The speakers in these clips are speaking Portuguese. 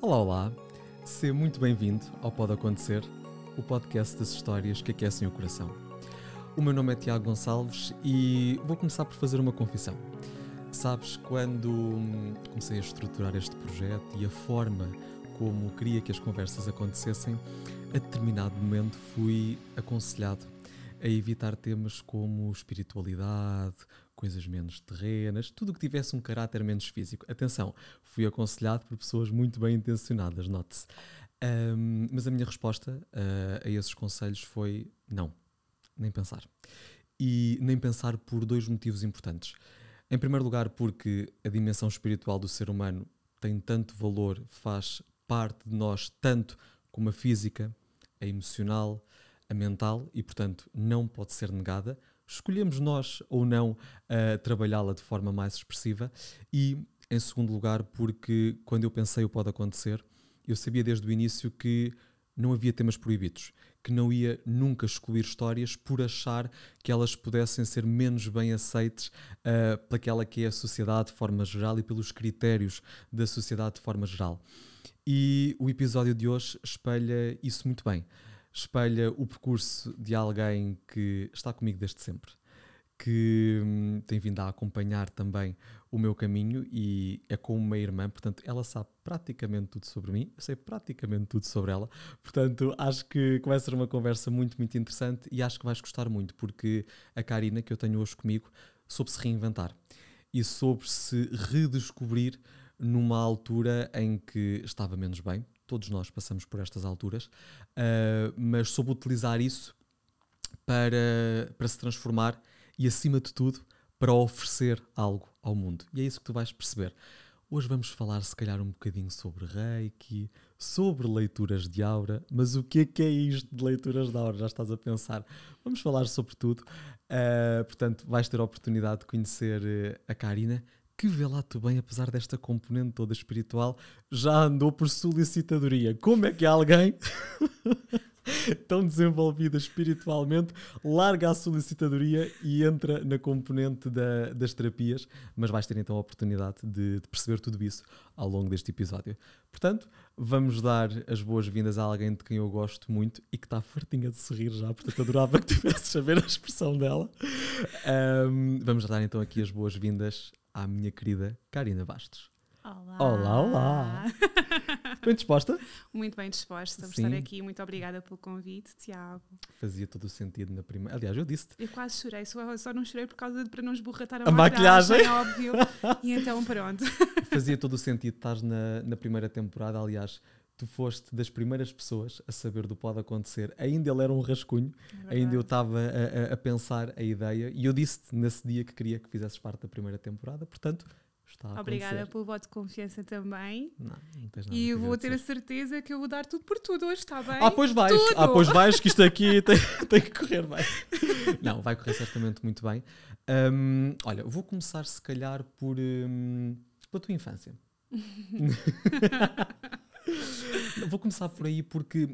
Olá, olá. Seja muito bem-vindo ao Pode Acontecer, o podcast das histórias que aquecem o coração. O meu nome é Tiago Gonçalves e vou começar por fazer uma confissão. Sabes, quando hum, comecei a estruturar este projeto e a forma como queria que as conversas acontecessem, a determinado momento fui aconselhado a evitar temas como espiritualidade, coisas menos terrenas, tudo o que tivesse um caráter menos físico. Atenção, fui aconselhado por pessoas muito bem intencionadas, note-se. Um, mas a minha resposta uh, a esses conselhos foi não, nem pensar. E nem pensar por dois motivos importantes. Em primeiro lugar, porque a dimensão espiritual do ser humano tem tanto valor, faz parte de nós tanto como a física, a emocional, a mental e, portanto, não pode ser negada escolhemos nós ou não uh, trabalhá-la de forma mais expressiva. E, em segundo lugar, porque quando eu pensei o pode acontecer, eu sabia desde o início que não havia temas proibidos, que não ia nunca excluir histórias por achar que elas pudessem ser menos bem aceites uh, pelaquela que é a sociedade de forma geral e pelos critérios da sociedade de forma geral. E o episódio de hoje espelha isso muito bem espelha o percurso de alguém que está comigo desde sempre, que hum, tem vindo a acompanhar também o meu caminho e é como uma irmã, portanto, ela sabe praticamente tudo sobre mim, eu sei praticamente tudo sobre ela, portanto, acho que vai ser uma conversa muito, muito interessante e acho que vais gostar muito, porque a Karina, que eu tenho hoje comigo, soube se reinventar e soube se redescobrir numa altura em que estava menos bem, todos nós passamos por estas alturas, uh, mas soube utilizar isso para, para se transformar e, acima de tudo, para oferecer algo ao mundo. E é isso que tu vais perceber. Hoje vamos falar, se calhar, um bocadinho sobre Reiki, sobre leituras de aura, mas o que é que é isto de leituras de aura? Já estás a pensar. Vamos falar sobre tudo. Uh, portanto, vais ter a oportunidade de conhecer uh, a Karina, que vê lá tu bem, apesar desta componente toda espiritual, já andou por solicitadoria. Como é que alguém tão desenvolvida espiritualmente larga a solicitadoria e entra na componente da, das terapias? Mas vais ter então a oportunidade de, de, perceber tudo isso ao longo deste episódio. Portanto, vamos dar as boas-vindas a alguém de quem eu gosto muito e que está fartinha de sorrir já, portanto adorava que tivesses a ver a expressão dela. Um, vamos dar então aqui as boas-vindas à minha querida Karina Bastos. Olá! Olá, olá! bem disposta? Muito bem disposta por Sim. estar aqui. Muito obrigada pelo convite, Tiago. Fazia todo o sentido na primeira. Aliás, eu disse-te. Eu quase chorei, só, só não chorei por causa de para não esborratar a, a maquilhagem. maquilhagem, óbvio. e então, pronto. Fazia todo o sentido estás na, na primeira temporada. Aliás, tu foste das primeiras pessoas a saber do Pode Acontecer. Ainda ele era um rascunho, é ainda eu estava a, a, pensar a ideia e eu disse-te nesse dia que queria que fizesses parte da primeira temporada, portanto. Está a Obrigada acontecer. pelo voto de confiança também. Não, não tens nada E eu vou ter a certeza que eu vou dar tudo por tudo hoje, está bem? Ah, pois vais, tudo. ah, pois vais, que isto aqui tem, tem que correr bem. Não, vai correr certamente muito bem. Um, olha, vou começar se calhar por um, pela tua infância. Vou começar por aí porque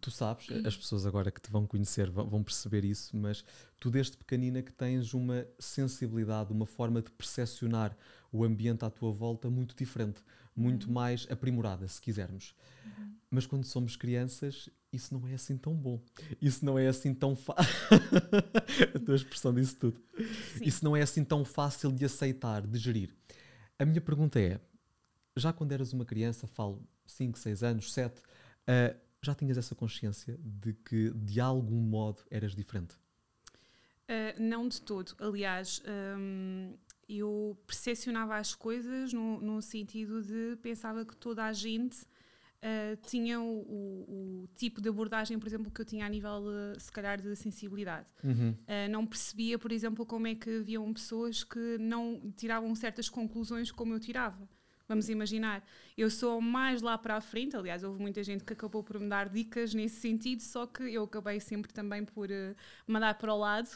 tu sabes, as pessoas agora que te vão conhecer vão perceber isso, mas tu desde pequenina que tens uma sensibilidade, uma forma de percepcionar o ambiente à tua volta muito diferente, muito uhum. mais aprimorada, se quisermos. Uhum. Mas quando somos crianças, isso não é assim tão bom. Isso não é assim tão fácil. a tua expressão disse tudo. Sim. Isso não é assim tão fácil de aceitar, de gerir. A minha pergunta é: já quando eras uma criança, falo 5, 6 anos, 7, uh, já tinhas essa consciência de que de algum modo eras diferente? Uh, não de todo. Aliás, um, eu percepcionava as coisas no, no, sentido de pensava que toda a gente uh, tinha o, o, o, tipo de abordagem, por exemplo, que eu tinha a nível, de, se calhar, de sensibilidade. Uhum. Uh, não percebia, por exemplo, como é que haviam pessoas que não tiravam certas conclusões como eu tirava. Vamos imaginar, eu sou mais lá para a frente, aliás, houve muita gente que acabou por me dar dicas nesse sentido, só que eu acabei sempre também por uh, mandar para o lado.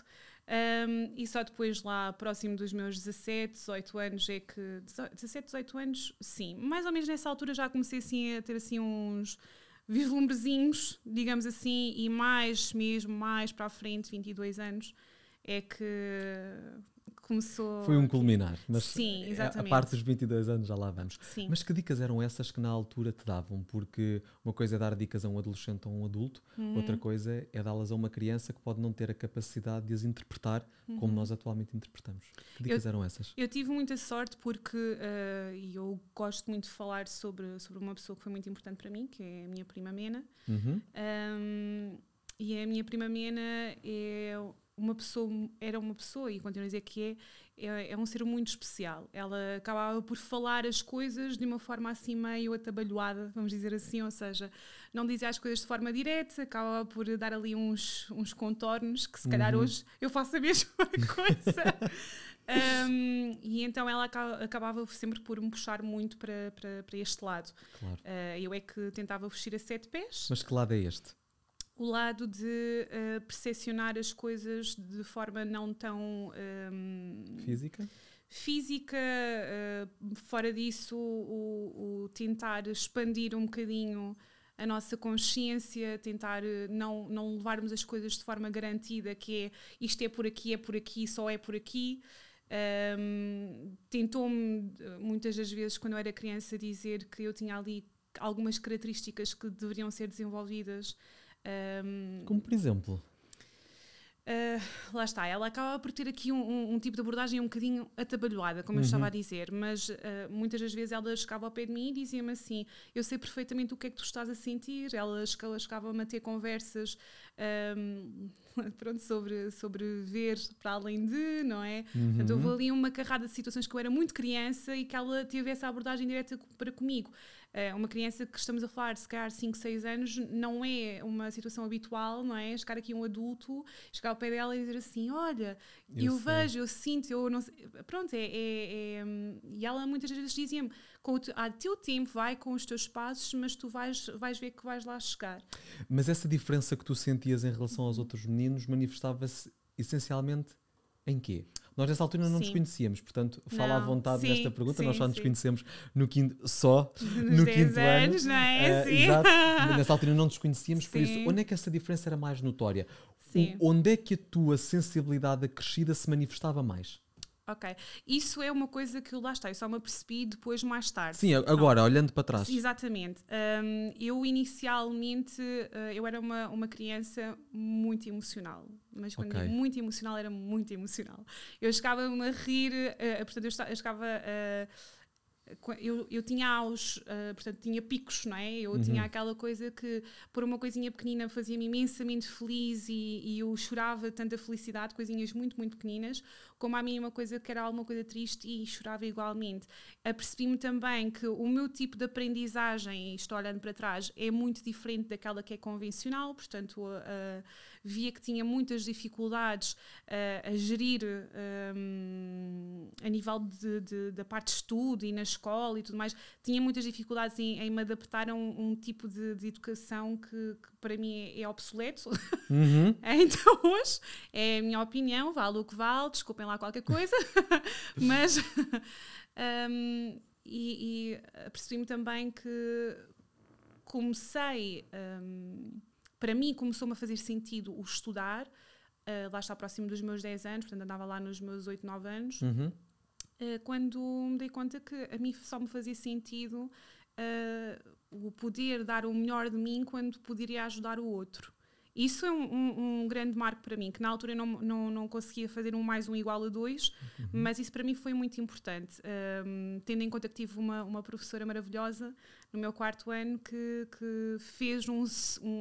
Um, e só depois lá, próximo dos meus 17, 18 anos, é que. 17, 18 anos, sim. Mais ou menos nessa altura já comecei assim a ter assim uns vislumbrezinhos, digamos assim, e mais mesmo, mais para a frente, 22 anos, é que começou. Foi um culminar. Mas Sim, exatamente. A parte dos 22 anos já lá vamos. Sim. Mas que dicas eram essas que na altura te davam? Porque uma coisa é dar dicas a um adolescente ou a um adulto, Uhum. outra coisa é dá-las a uma criança que pode não ter a capacidade de as interpretar como Uhum. nós atualmente interpretamos. Que dicas eram essas? Eu tive muita sorte porque, e eu gosto muito de falar sobre, sobre uma pessoa que foi muito importante para mim, que é a minha prima Mena. Uhum. Um, e a minha prima Mena é uma pessoa, era uma pessoa, e continuo a dizer que é, é, é um ser muito especial. Ela acabava por falar as coisas de uma forma assim meio atabalhoada, vamos dizer assim, ou seja, não dizia as coisas de forma direta, acabava por dar ali uns, uns contornos que se calhar Uhum. hoje eu faço a mesma coisa. Um, e então ela aca- acabava sempre por me puxar muito para, para, para este lado. Claro. Uh, eu é que tentava vestir a sete pés, Mas que lado é este? O lado de uh, percepcionar as coisas de forma não tão um, Física? física, uh, fora disso, o, o tentar expandir um bocadinho a nossa consciência, tentar uh, não, não levarmos as coisas de forma garantida, que é isto é por aqui, é por aqui, só é por aqui. Um, Tentou-me uh, muitas das vezes, quando eu era criança, dizer que eu tinha ali algumas características que deveriam ser desenvolvidas. Um, Como por exemplo? Uh, lá está, ela acaba por ter aqui um, um- um tipo de abordagem um bocadinho atabalhoada, como eu Uhum. estava a dizer, mas uh, muitas das vezes ela chegava ao pé de mim e dizia-me assim: Eu sei perfeitamente o que é que tu estás a sentir. Ela che- ela chegava-me a ter conversas um, pronto, sobre, sobre ver para além de, não é? Portanto, houve Uhum. ali uma carrada de situações que eu era muito criança e que ela teve essa abordagem direta para comigo. Eh, uma criança que estamos a falar, se calhar 5, 6 anos, não é uma situação habitual, não é? Chegar aqui um adulto, chegar ao pé dela e dizer assim: Olha, Eu eu, vejo, eu sinto, eu não sei. Pronto, é. é- é, e ela muitas vezes dizia-me: com o te- "A teu tempo, vai com os teus passos, mas tu vais, vais ver que vais lá chegar. Mas essa diferença que tu sentias em relação aos outros meninos manifestava-se essencialmente em quê? Nós nessa altura não nos Sim. conhecíamos, portanto, fala à Não, vontade sim, nesta pergunta, nós sim, só nos conhecemos no quinto, só Nos no 10 quinto anos, ano. não é? Sim. exato, nessa altura não nos conhecíamos, por isso, onde é que essa diferença era mais notória? O- onde é que a tua sensibilidade acrescida se manifestava mais? Ok. Isso é uma coisa que lá está, eu só me apercebi depois mais tarde. Sim, agora, olhando para trás. Exatamente. Um, eu inicialmente uh, eu era uma, uma criança muito emocional, mas quando Ok. digo muito emocional era muito emocional. Eu chegava-me a rir, uh, portanto eu, eu chegava a Qu- eu, eu tinha aos, ah, portanto, tinha picos, não é? Eu Uhum. tinha aquela coisa que, por uma coisinha pequenina, fazia-me imensamente feliz e, e eu chorava tanta felicidade, coisinhas muito, muito pequeninas, como a mim uma coisa que era alguma coisa triste e chorava igualmente. Apercebi-me também que o meu tipo de aprendizagem, e estou olhando para trás, é muito diferente daquela que é convencional, portanto, ah, via que tinha muitas dificuldades ah, a gerir hum, a nível de, de- da parte de estudo e na escola e tudo mais, tinha muitas dificuldades em, em me adaptar a um, um tipo de, de educação que, que para mim é, é obsoleto. Uhum. então hoje é a minha opinião, vale o que vale, desculpem lá qualquer coisa, mas hum, e, e percebi-me também que comecei, hum, para mim começou-me a fazer sentido o estudar, ah, lá está próximo dos meus 10 anos, portanto andava lá nos meus 8, 9 anos, Uhum. Uh, quando me dei conta que a mim só me fazia sentido uh, o poder dar o melhor de mim quando poderia ajudar o outro. Isso é um, um- um grande marco para mim, que na altura eu não, não, não conseguia fazer um mais um igual a dois, mas isso para mim foi muito importante. Um, tendo em conta que tive uma, uma professora maravilhosa no meu quarto ano que, que fez um-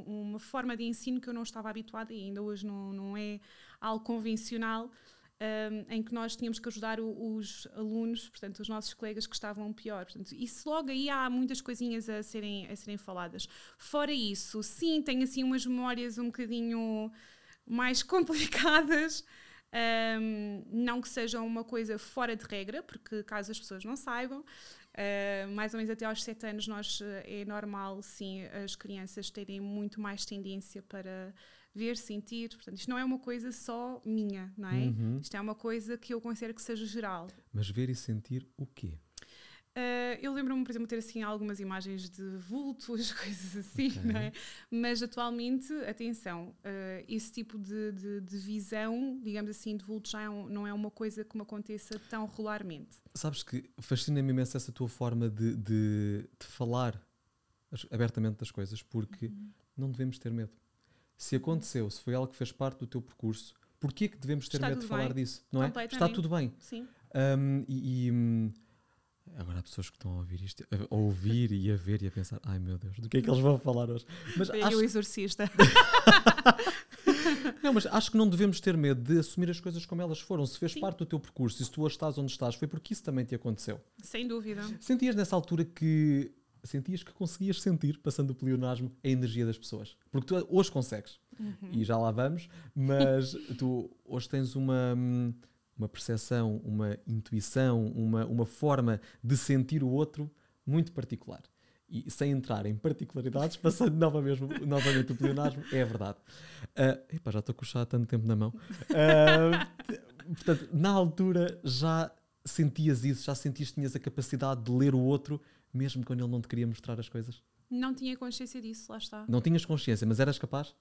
uma forma de ensino que eu não estava habituada e ainda hoje não, não é algo convencional um, em que nós tínhamos que ajudar o- os alunos, portanto, os nossos colegas que estavam pior. Portanto, isso logo aí há muitas coisinhas a serem, a serem faladas. Fora isso, sim, tenho assim umas memórias um bocadinho mais complicadas. um, não que seja uma coisa fora de regra, porque caso as pessoas não saibam, uh, mais ou menos até aos 7 anos nós, uh, é normal, sim, as crianças terem muito mais tendência para ver, sentir. Portanto, isto não é uma coisa só minha, não é? Uhum. Isto é uma coisa que eu considero que seja geral. Mas ver e sentir o quê? Uh, eu lembro-me, por exemplo, ter assim algumas imagens de vultos, coisas assim, okay. não é? Mas atualmente, atenção, uh, esse tipo de, de, de, visão, digamos assim, de vultos já é um, não é uma coisa que me aconteça tão regularmente. Sabes que fascina-me imenso essa tua forma de, de, falar abertamente das coisas, porque uhum. não devemos ter medo. Se aconteceu, se foi algo que fez parte do teu percurso, porquê que devemos ter Está medo de falar bem. disso? Não é? Está tudo bem. Sim. Um, e, e hum, Agora há pessoas que estão a ouvir isto, a ouvir e a ver e a pensar, ai meu Deus, do que é que eles vão falar hoje? Mas acho... o exorcista. não, mas acho que não devemos ter medo de assumir as coisas como elas foram. Se fez Sim. parte do teu percurso e se tu hoje estás onde estás, foi porque isso também te aconteceu. Sem dúvida. Sentias nessa altura que sentias que conseguias sentir, passando pelo pleonasmo, a energia das pessoas. Porque tu hoje consegues. Uhum. E já lá vamos, mas tu hoje tens uma uma percepção, uma intuição, uma, uma forma de sentir o outro muito particular. E sem entrar em particularidades, passando novamente, novamente o pleonasmo, é verdade. Uh, epá, já estou com o chá há tanto tempo na mão. Uh, portanto, na altura já sentias isso, já sentias que tinhas a capacidade de ler o outro, mesmo quando ele não te queria mostrar as coisas? Não tinha consciência disso, lá está. Não tinhas consciência, mas eras capaz?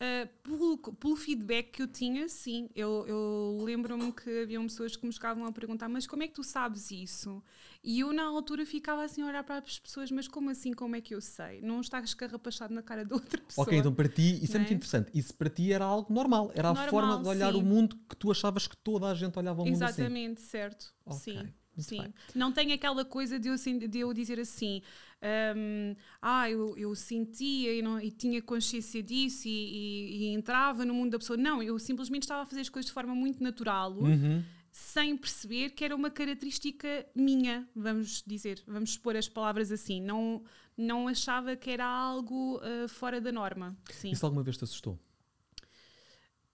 Uh, pelo, pelo, feedback que eu tinha, sim. Eu, eu lembro-me que haviam pessoas que me chegavam a perguntar: Mas como é que tu sabes isso? E eu, na altura, ficava assim a olhar para as pessoas: Mas como assim? Como é que eu sei? Não está escarrapachado na cara de outra pessoa. Ok, então para ti, isso é muito é? interessante. Isso para ti era algo normal. Era normal, a forma de olhar sim. o mundo que tu achavas que toda a gente olhava o mundo Exatamente, assim. Exatamente, certo. Okay. Sim. Sim, bem. não tem aquela coisa de eu, de eu dizer assim, um, ah, eu, eu sentia e, não, e tinha consciência disso e, e, e, entrava no mundo da pessoa. Não, eu simplesmente estava a fazer as coisas de forma muito natural, uhum. sem perceber que era uma característica minha, vamos dizer, vamos expor as palavras assim. Não, não achava que era algo uh, fora da norma. Sim. Isso alguma vez te assustou?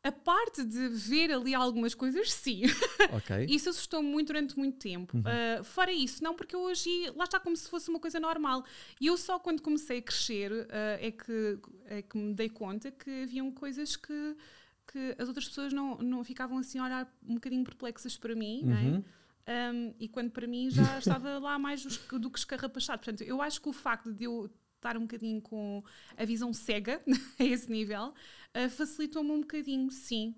A parte de ver ali algumas coisas, sim. Okay. isso assustou muito durante muito tempo. Uhum. Uh, fora isso, não, porque eu hoje lá está como se fosse uma coisa normal. E eu só quando comecei a crescer uh, é, que, é que me dei conta que haviam coisas que, que as outras pessoas não, não ficavam assim a olhar um bocadinho perplexas para mim, uhum. não é? Um, uhum. e quando para mim já estava lá mais do que escarrapachado. Portanto, eu acho que o facto de eu estar um bocadinho com a visão cega a esse nível, uh, facilitou-me um bocadinho, sim.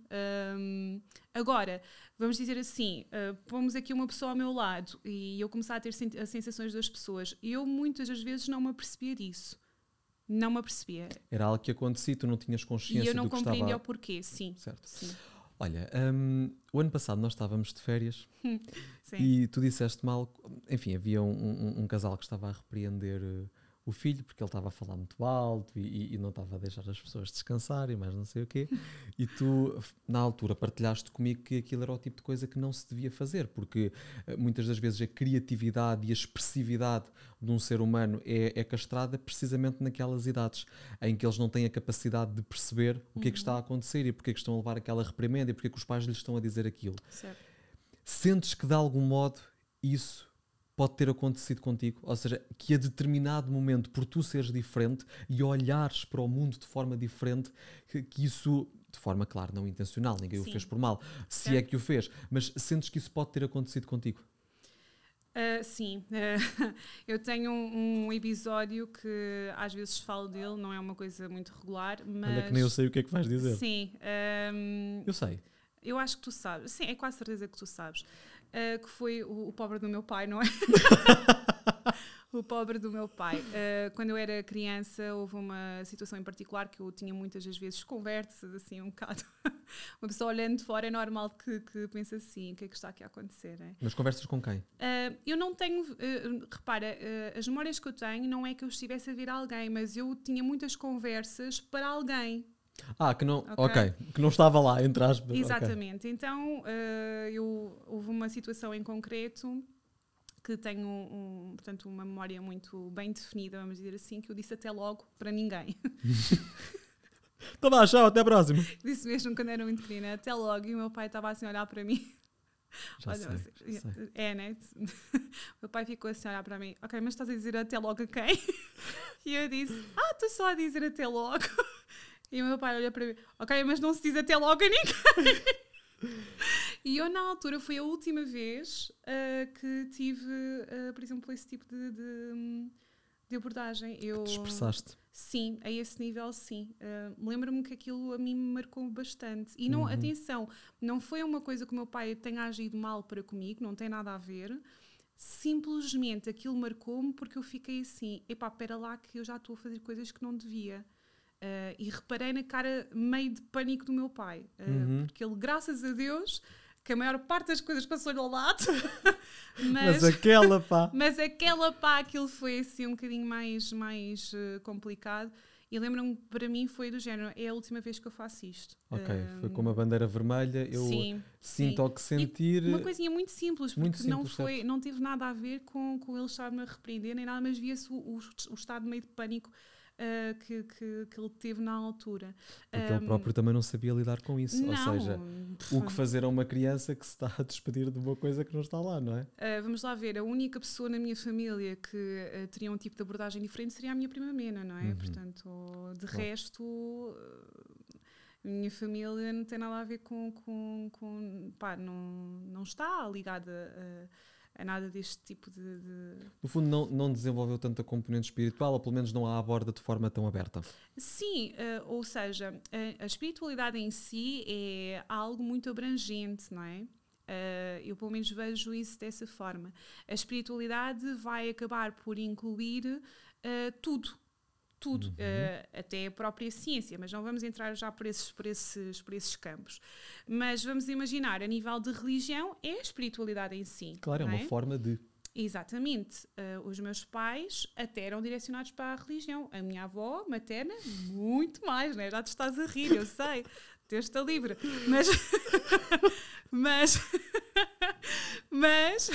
Um, agora, vamos dizer assim, uh, pomos aqui uma pessoa ao meu lado e eu começar a ter sen as sensações das pessoas, eu muitas das vezes não me apercebia disso. Não me apercebia. Era algo que acontecia, tu não tinhas consciência do que estava... E eu não compreendia o porquê, sim. Certo. Sim. Olha, um, o ano passado nós estávamos de férias e tu disseste mal, enfim, havia um, um, um, casal que estava a repreender uh, o filho, porque ele estava a falar muito alto e, e, não estava a deixar as pessoas descansarem, mas não sei o quê. E tu, na altura, partilhaste comigo que aquilo era o tipo de coisa que não se devia fazer, porque eh, muitas das vezes a criatividade e a expressividade de um ser humano é, é castrada precisamente naquelas idades em que eles não têm a capacidade de perceber o que é que está a acontecer e porque é que estão a levar aquela reprimenda e porque é que os pais lhes estão a dizer aquilo. Certo. Sentes que de algum modo isso pode ter acontecido contigo, ou seja, que a determinado momento, por tu seres diferente e olhares para o mundo de forma diferente, que, que isso, de forma, claro, não intencional, ninguém Sim. o fez por mal, se é. é que o fez, mas sentes que isso pode ter acontecido contigo? Uh, sim, uh, eu tenho um, um, episódio que às vezes falo dele, não é uma coisa muito regular, mas. Olha que nem eu sei o que é que vais dizer. Sim. Um, eu sei. Eu acho que tu sabes. Sim, é quase certeza que tu sabes uh, que foi o, o, pobre do meu pai, não é? o pobre do meu pai. Uh, quando eu era criança, houve uma situação em particular que eu tinha muitas das vezes conversas, assim, um bocado. uma pessoa olhando de fora é normal que, que pense assim: o que é que está aqui a acontecer? É? Mas conversas com quem? Uh, eu não tenho. Uh, repara, as memórias que eu tenho não é que eu estivesse a ver alguém, mas eu tinha muitas conversas para alguém. Ah, que não, okay. ok, que não estava lá, entre aspas. Exatamente. Okay. Então, uh, eu, houve uma situação em concreto que tenho, um, portanto, uma memória muito bem definida, vamos dizer assim, que eu disse até logo para ninguém. Então vá, tchau, até a próxima. Disse mesmo quando era muito pequena, até logo, e o meu pai estava assim a olhar para mim. Já Olha, sei, já sei. É, né? meu pai ficou assim a olhar para mim, ok, mas estás a dizer até logo a quem? E eu disse, ah, estou só a dizer até logo. E o meu pai olha para mim, ok, mas não se diz até logo a ninguém. E eu, na altura, foi a última vez uh, que tive, uh, por exemplo, esse tipo de, de, de abordagem. Eu, te expressaste. Sim, a esse nível, sim. Uh, Lembro-me que aquilo a mim me marcou bastante. E não, uhum. atenção, não foi uma coisa que o meu pai tenha agido mal para comigo, não tem nada a ver simplesmente aquilo marcou-me porque eu fiquei assim, epá, pera lá que eu já estou a fazer coisas que não devia. Uh, e reparei na cara meio de pânico do meu pai, uh, uhum. porque ele, graças a Deus, que a maior parte das coisas passou-lhe ao lado. mas, mas, aquela pá. Mas aquela pá, aquilo foi assim um bocadinho mais, mais uh, complicado. E lembro-me, para mim, foi do género: é a última vez que eu faço isto. Ok, um, foi com uma bandeira vermelha, eu sim, sinto sim. ao que sentir. E uma coisinha muito simples, porque muito simples, não, foi, não teve nada a ver com, com ele estar-me a repreender nem nada, mas via-se o, o, o estado meio de pânico uh, que, que, que, ele teve na altura. Porque um, ele próprio também não sabia lidar com isso. Não, Ou seja, o que fazer a uma criança que se está a despedir de uma coisa que não está lá, não é? Uh, vamos lá ver, a única pessoa na minha família que uh, teria um tipo de abordagem diferente seria a minha prima Mena, não é? Uhum. Portanto, de resto minha família não tem nada a ver com, com, com pá, não, não está ligada a, a nada deste tipo de, de, No fundo, não, não desenvolveu tanta componente espiritual, ou pelo menos não a aborda de forma tão aberta. Sim, uh, ou seja, a, a, espiritualidade em si é algo muito abrangente, não é? Uh, eu pelo menos vejo isso dessa forma. A espiritualidade vai acabar por incluir uh, tudo tudo, uhum. uh, até a própria ciência, mas não vamos entrar já por esses, por, esses, por esses campos. Mas vamos imaginar, a nível de religião, é a espiritualidade em si. Claro, é uma é? forma de. Exatamente. Uh, os meus pais até eram direcionados para a religião. A minha avó materna, muito mais, né? Já te estás a rir, eu sei. Deus está livre. Mas. mas. mas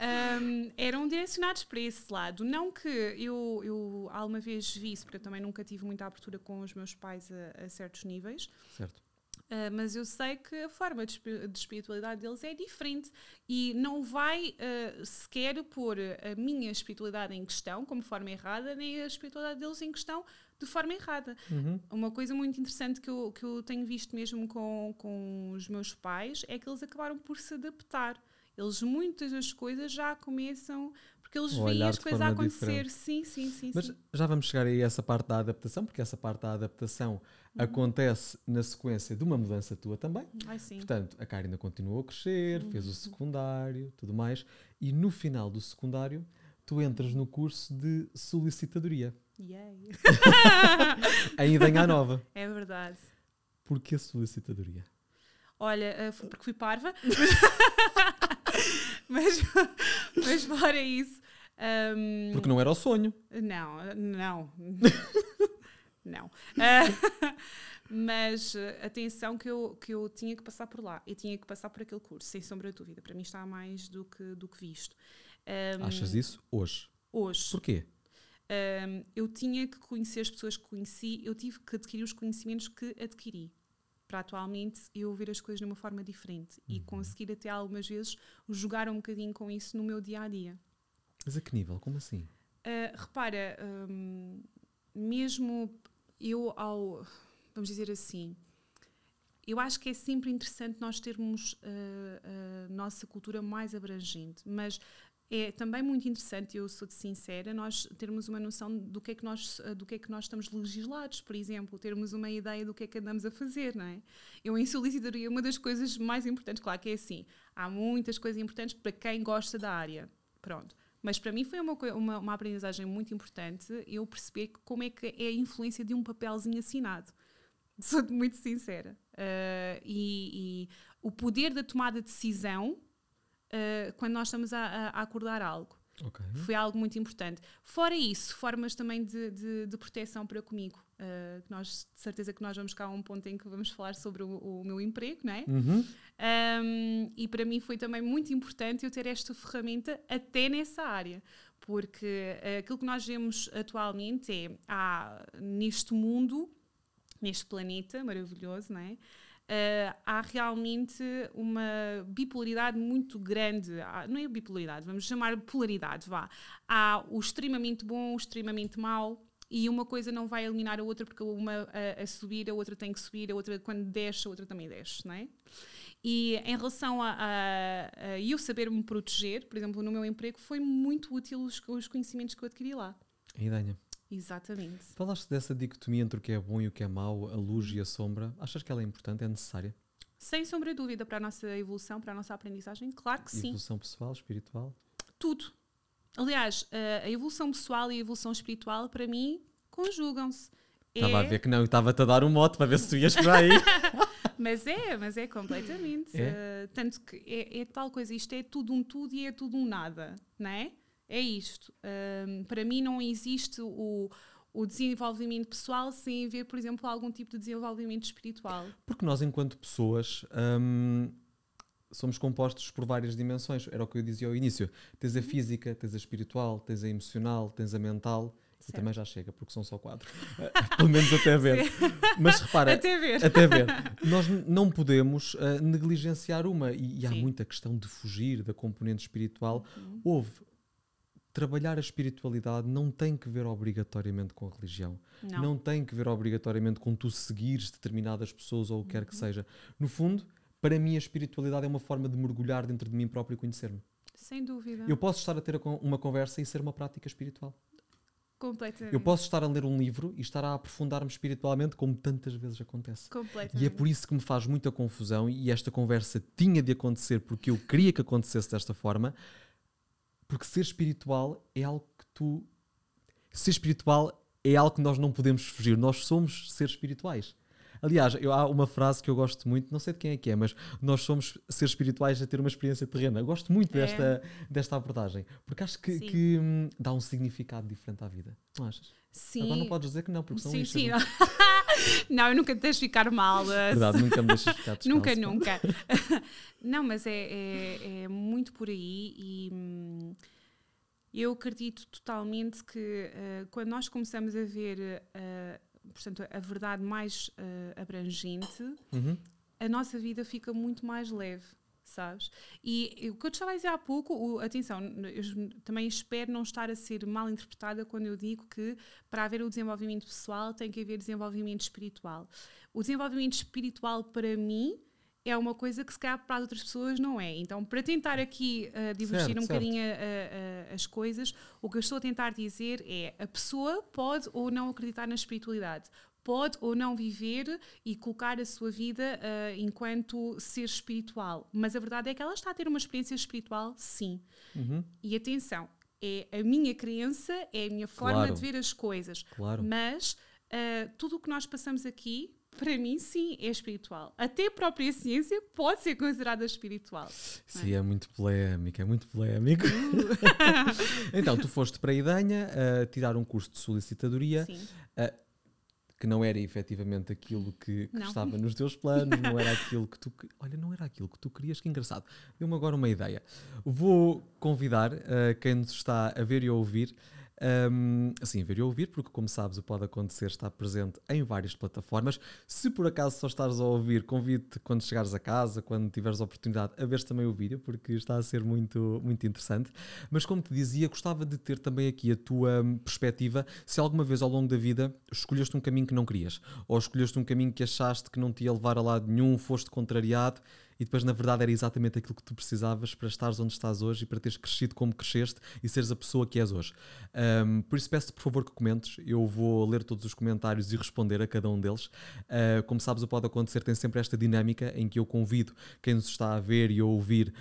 um, eram direcionados para esse lado. Não que eu, eu alguma vez visse, porque eu também nunca tive muita abertura com os meus pais a, a certos níveis. Certo. Uh, mas eu sei que a forma de, de, espiritualidade deles é diferente e não vai uh, sequer pôr a minha espiritualidade em questão como forma errada, nem a espiritualidade deles em questão de forma errada. Uhum. Uma coisa muito interessante que eu, que eu tenho visto mesmo com, com os meus pais é que eles acabaram por se adaptar. Eles muitas das coisas já começam porque eles veem as coisas a acontecer. Diferente. Sim, sim, sim. Mas sim. já vamos chegar aí a essa parte da adaptação, porque essa parte da adaptação uhum. acontece na sequência de uma mudança tua também. Ai, sim. Portanto, a Karina continuou a crescer, uhum. fez o secundário, tudo mais, e no final do secundário tu entras no curso de solicitadoria. Yay! Ainda em A nova. É verdade. Porquê solicitadoria? Olha, uh, porque fui parva. mas, mas fora isso. Um, Porque não era o sonho. Não, não. não. Uh, mas atenção que eu, que eu tinha que passar por lá. Eu tinha que passar por aquele curso, sem sombra de dúvida. Para mim está mais do que, do que visto. Um, Achas isso hoje? Hoje. Porquê? Um, eu tinha que conhecer as pessoas que conheci, eu tive que adquirir os conhecimentos que adquiri para atualmente eu ver as coisas de uma forma diferente uhum. e conseguir até algumas vezes jogar um bocadinho com isso no meu dia a dia. Mas a que nível? Como assim? Uh, repara, um, mesmo eu ao. Vamos dizer assim. Eu acho que é sempre interessante nós termos uh, a nossa cultura mais abrangente, mas é também muito interessante, eu sou de sincera, nós termos uma noção do que é que nós do que é que nós estamos legislados, por exemplo, termos uma ideia do que é que andamos a fazer, não é? Eu em solicitaria uma das coisas mais importantes, claro que é assim, há muitas coisas importantes para quem gosta da área, pronto. Mas para mim foi uma, uma, uma aprendizagem muito importante eu perceber como é que é a influência de um papelzinho assinado. Sou muito sincera. Uh, e, e o poder da tomada de decisão uh, quando nós estamos a, a acordar algo. Okay. Foi algo muito importante. Fora isso, formas também de, de, de proteção para comigo. Uh, nós, de certeza que nós vamos cá a um ponto em que vamos falar sobre o, o meu emprego, não é? Uhum. Um, e para mim foi também muito importante eu ter esta ferramenta até nessa área. Porque uh, aquilo que nós vemos atualmente é, há neste mundo, neste planeta maravilhoso, não é? Uh, há realmente uma bipolaridade muito grande. Há, não é bipolaridade, vamos chamar polaridade, vá. Há o extremamente bom, o extremamente mau. e uma coisa não vai eliminar a outra porque uma a, a, subir, a outra tem que subir, a outra quando desce, a outra também desce, não é? E em relação a, a, a eu saber me proteger, por exemplo, no meu emprego, foi muito útil os, os conhecimentos que eu adquiri lá. A ideia. Exatamente. Falaste dessa dicotomia entre o que é bom e o que é mau, a luz e a sombra. Achas que ela é importante, é necessária? Sem sombra de dúvida para a nossa evolução, para a nossa aprendizagem, claro que sim. Evolução pessoal, espiritual? Tudo. Aliás, a evolução pessoal e a evolução espiritual, para mim, conjugam-se. Estava é... a ver que não, estava-te a dar um mote para ver se tu ias por aí. mas é, mas é completamente. É? Uh, tanto que é, é, tal coisa, isto é tudo um tudo e é tudo um nada, não é? É isto. Uh, para mim não existe o, o desenvolvimento pessoal sem haver, por exemplo, algum tipo de desenvolvimento espiritual. Porque nós, enquanto pessoas, hum, somos compostos por várias dimensões. Era o que eu dizia ao início. Tens a uhum. física, tens a espiritual, tens a emocional, tens a mental. E também já chega, porque são só quatro. Pelo menos até ver. Mas repara, até ver. Até ver. Nós não podemos uh, negligenciar uma. E, e há muita questão de fugir da componente espiritual. Uhum. Houve. Trabalhar a espiritualidade não tem que ver obrigatoriamente com a religião. Não. não tem que ver obrigatoriamente com tu seguires determinadas pessoas ou o que quer que uhum. seja. No fundo, para mim a espiritualidade é uma forma de mergulhar dentro de mim próprio e conhecer-me. Sem dúvida. Eu posso estar a ter uma conversa e ser uma prática espiritual. Completamente. Eu posso estar a ler um livro e estar a aprofundar-me espiritualmente, como tantas vezes acontece. Completamente. E é por isso que me faz muita confusão e esta conversa tinha de acontecer porque eu queria que acontecesse desta forma, porque ser espiritual é algo que tu. Ser espiritual é algo que nós não podemos fugir. Nós somos seres espirituais. Aliás, eu, há uma frase que eu gosto muito, não sei de quem é que é, mas nós somos seres espirituais a ter uma experiência terrena. Eu gosto muito é. desta, desta abordagem, porque acho que, que hum, dá um significado diferente à vida. Não achas? Sim. Agora não podes dizer que não, porque são Sim, sim. não, eu nunca te deixo ficar mal. Verdade, nunca me deixas ficar descalço. Nunca, nunca. não, mas é, é, é, muito por aí e hum, eu acredito totalmente que uh, quando nós começamos a ver uh, portanto, a verdade mais uh, abrangente, uhum. a nossa vida fica muito mais leve, sabes? E, o que eu te estava a dizer há pouco, o, atenção, eu também espero não estar a ser mal interpretada quando eu digo que para haver o desenvolvimento pessoal tem que haver desenvolvimento espiritual. O desenvolvimento espiritual, para mim, é uma coisa que se calhar para outras pessoas não é. Então, para tentar aqui uh, divergir certo, um certo. bocadinho a, a, as coisas, o que eu estou a tentar dizer é a pessoa pode ou não acreditar na espiritualidade, pode ou não viver e colocar a sua vida uh, enquanto ser espiritual, mas a verdade é que ela está a ter uma experiência espiritual, sim. Uhum. E atenção, é a minha crença, é a minha forma claro. de ver as coisas, claro. mas uh, tudo o que nós passamos aqui para mim, sim, é espiritual. Até a própria ciência pode ser considerada espiritual. Sim, é? é? muito polémico, é muito polémico. Uh. então, tu foste para a Idanha uh, tirar um curso de solicitadoria. Sim. Uh, que não era efetivamente aquilo que, que estava nos teus planos, não era aquilo que tu. Olha, não era aquilo que tu querias, que engraçado. Deu-me agora uma ideia. Vou convidar uh, quem nos está a ver e a ouvir um, assim, ver e ouvir, porque como sabes, o Pode Acontecer está presente em várias plataformas. Se por acaso só estás a ouvir, convido-te quando chegares a casa, quando tiveres a oportunidade, a ver também o vídeo, porque está a ser muito, muito interessante. Mas como te dizia, gostava de ter também aqui a tua perspectiva, se alguma vez ao longo da vida escolheste um caminho que não querias, ou escolheste um caminho que achaste que não te ia levar a lado nenhum, foste contrariado e depois na verdade era exatamente aquilo que tu precisavas para estares onde estás hoje e para teres crescido como cresceste e seres a pessoa que és hoje. Um, por isso peço-te por favor que comentes, eu vou ler todos os comentários e responder a cada um deles. Uh, como sabes, o Pode Acontecer tem sempre esta dinâmica em que eu convido quem nos está a ver e a ouvir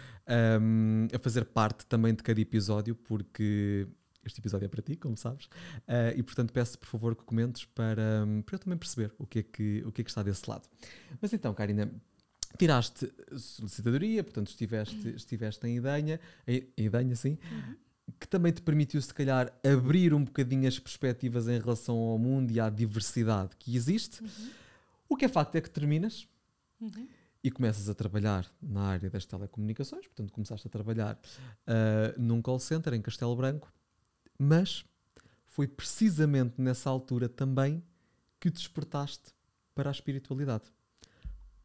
um, a fazer parte também de cada episódio, porque este episódio é para ti, como sabes, uh, e portanto peço por favor que comentes para, para eu também perceber o que, é que, o que é que está desse lado. Mas então, Karina, tiraste solicitadoria, portanto estiveste, estiveste em Idanha, em Idanha sim, uhum. que também te permitiu se calhar abrir um bocadinho as perspectivas em relação ao mundo e à diversidade que existe. Uhum. O que é facto é que terminas uhum. e começas a trabalhar na área das telecomunicações, portanto começaste a trabalhar uh, num call center em Castelo Branco, mas foi precisamente nessa altura também que despertaste para a espiritualidade.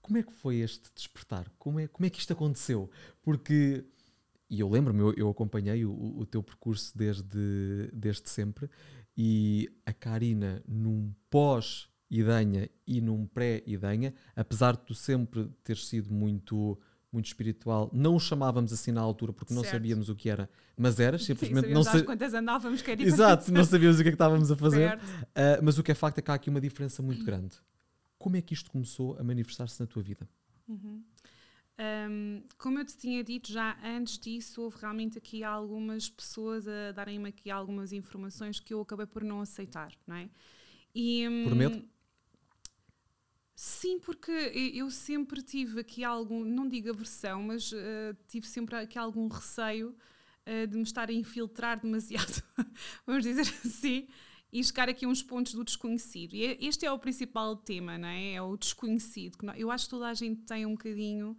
Como é que foi este despertar? Como é, como é que isto aconteceu? Porque e eu lembro-me, eu, eu, acompanhei o, o, teu percurso desde, desde sempre, e a Karina, num pós-Idanha e num pré-Idanha, apesar de tu sempre teres sido muito muito espiritual, não o chamávamos assim na altura porque não sabíamos o que era, mas eras simplesmente Sim, não sabíamos quantas andávamos, que Exato, não sabíamos o que é que estávamos a fazer. Uh, mas o que é facto é que há aqui uma diferença muito grande. Como é que isto começou a manifestar-se na tua vida? Uhum. Um, como eu te tinha dito já antes disso, houve realmente aqui algumas pessoas a darem-me aqui algumas informações que eu acabei por não aceitar, não é? E, por medo? Sim, porque eu sempre tive aqui algum, não digo aversão, mas uh, tive sempre aqui algum receio uh, de me estar a infiltrar demasiado, vamos dizer assim, e chegar aqui a uns pontos do desconhecido. E é, este é o principal tema, não é? É o desconhecido. Eu acho que toda a gente tem um bocadinho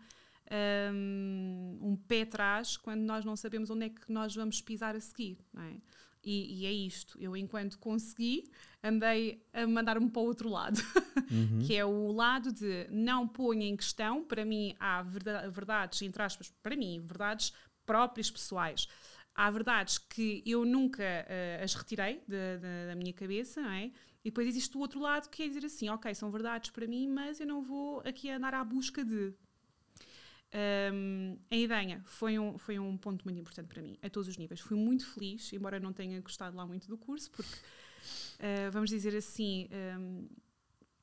um, um pé atrás quando nós não sabemos onde é que nós vamos pisar a seguir, não é? E, e, é isto. Eu, enquanto consegui, andei a mandar-me para o outro lado, uhum. que é o lado de não ponha em questão. Para mim, há verdades, entre aspas, para mim, verdades próprias, pessoais. Há verdades que eu nunca uh, as retirei de, de, da minha cabeça, não é? E depois existe o outro lado que é dizer assim: ok, são verdades para mim, mas eu não vou aqui andar à busca de. Um, a ideia foi um, foi um ponto muito importante para mim, a todos os níveis. Fui muito feliz, embora não tenha gostado lá muito do curso, porque, uh, vamos dizer assim, um,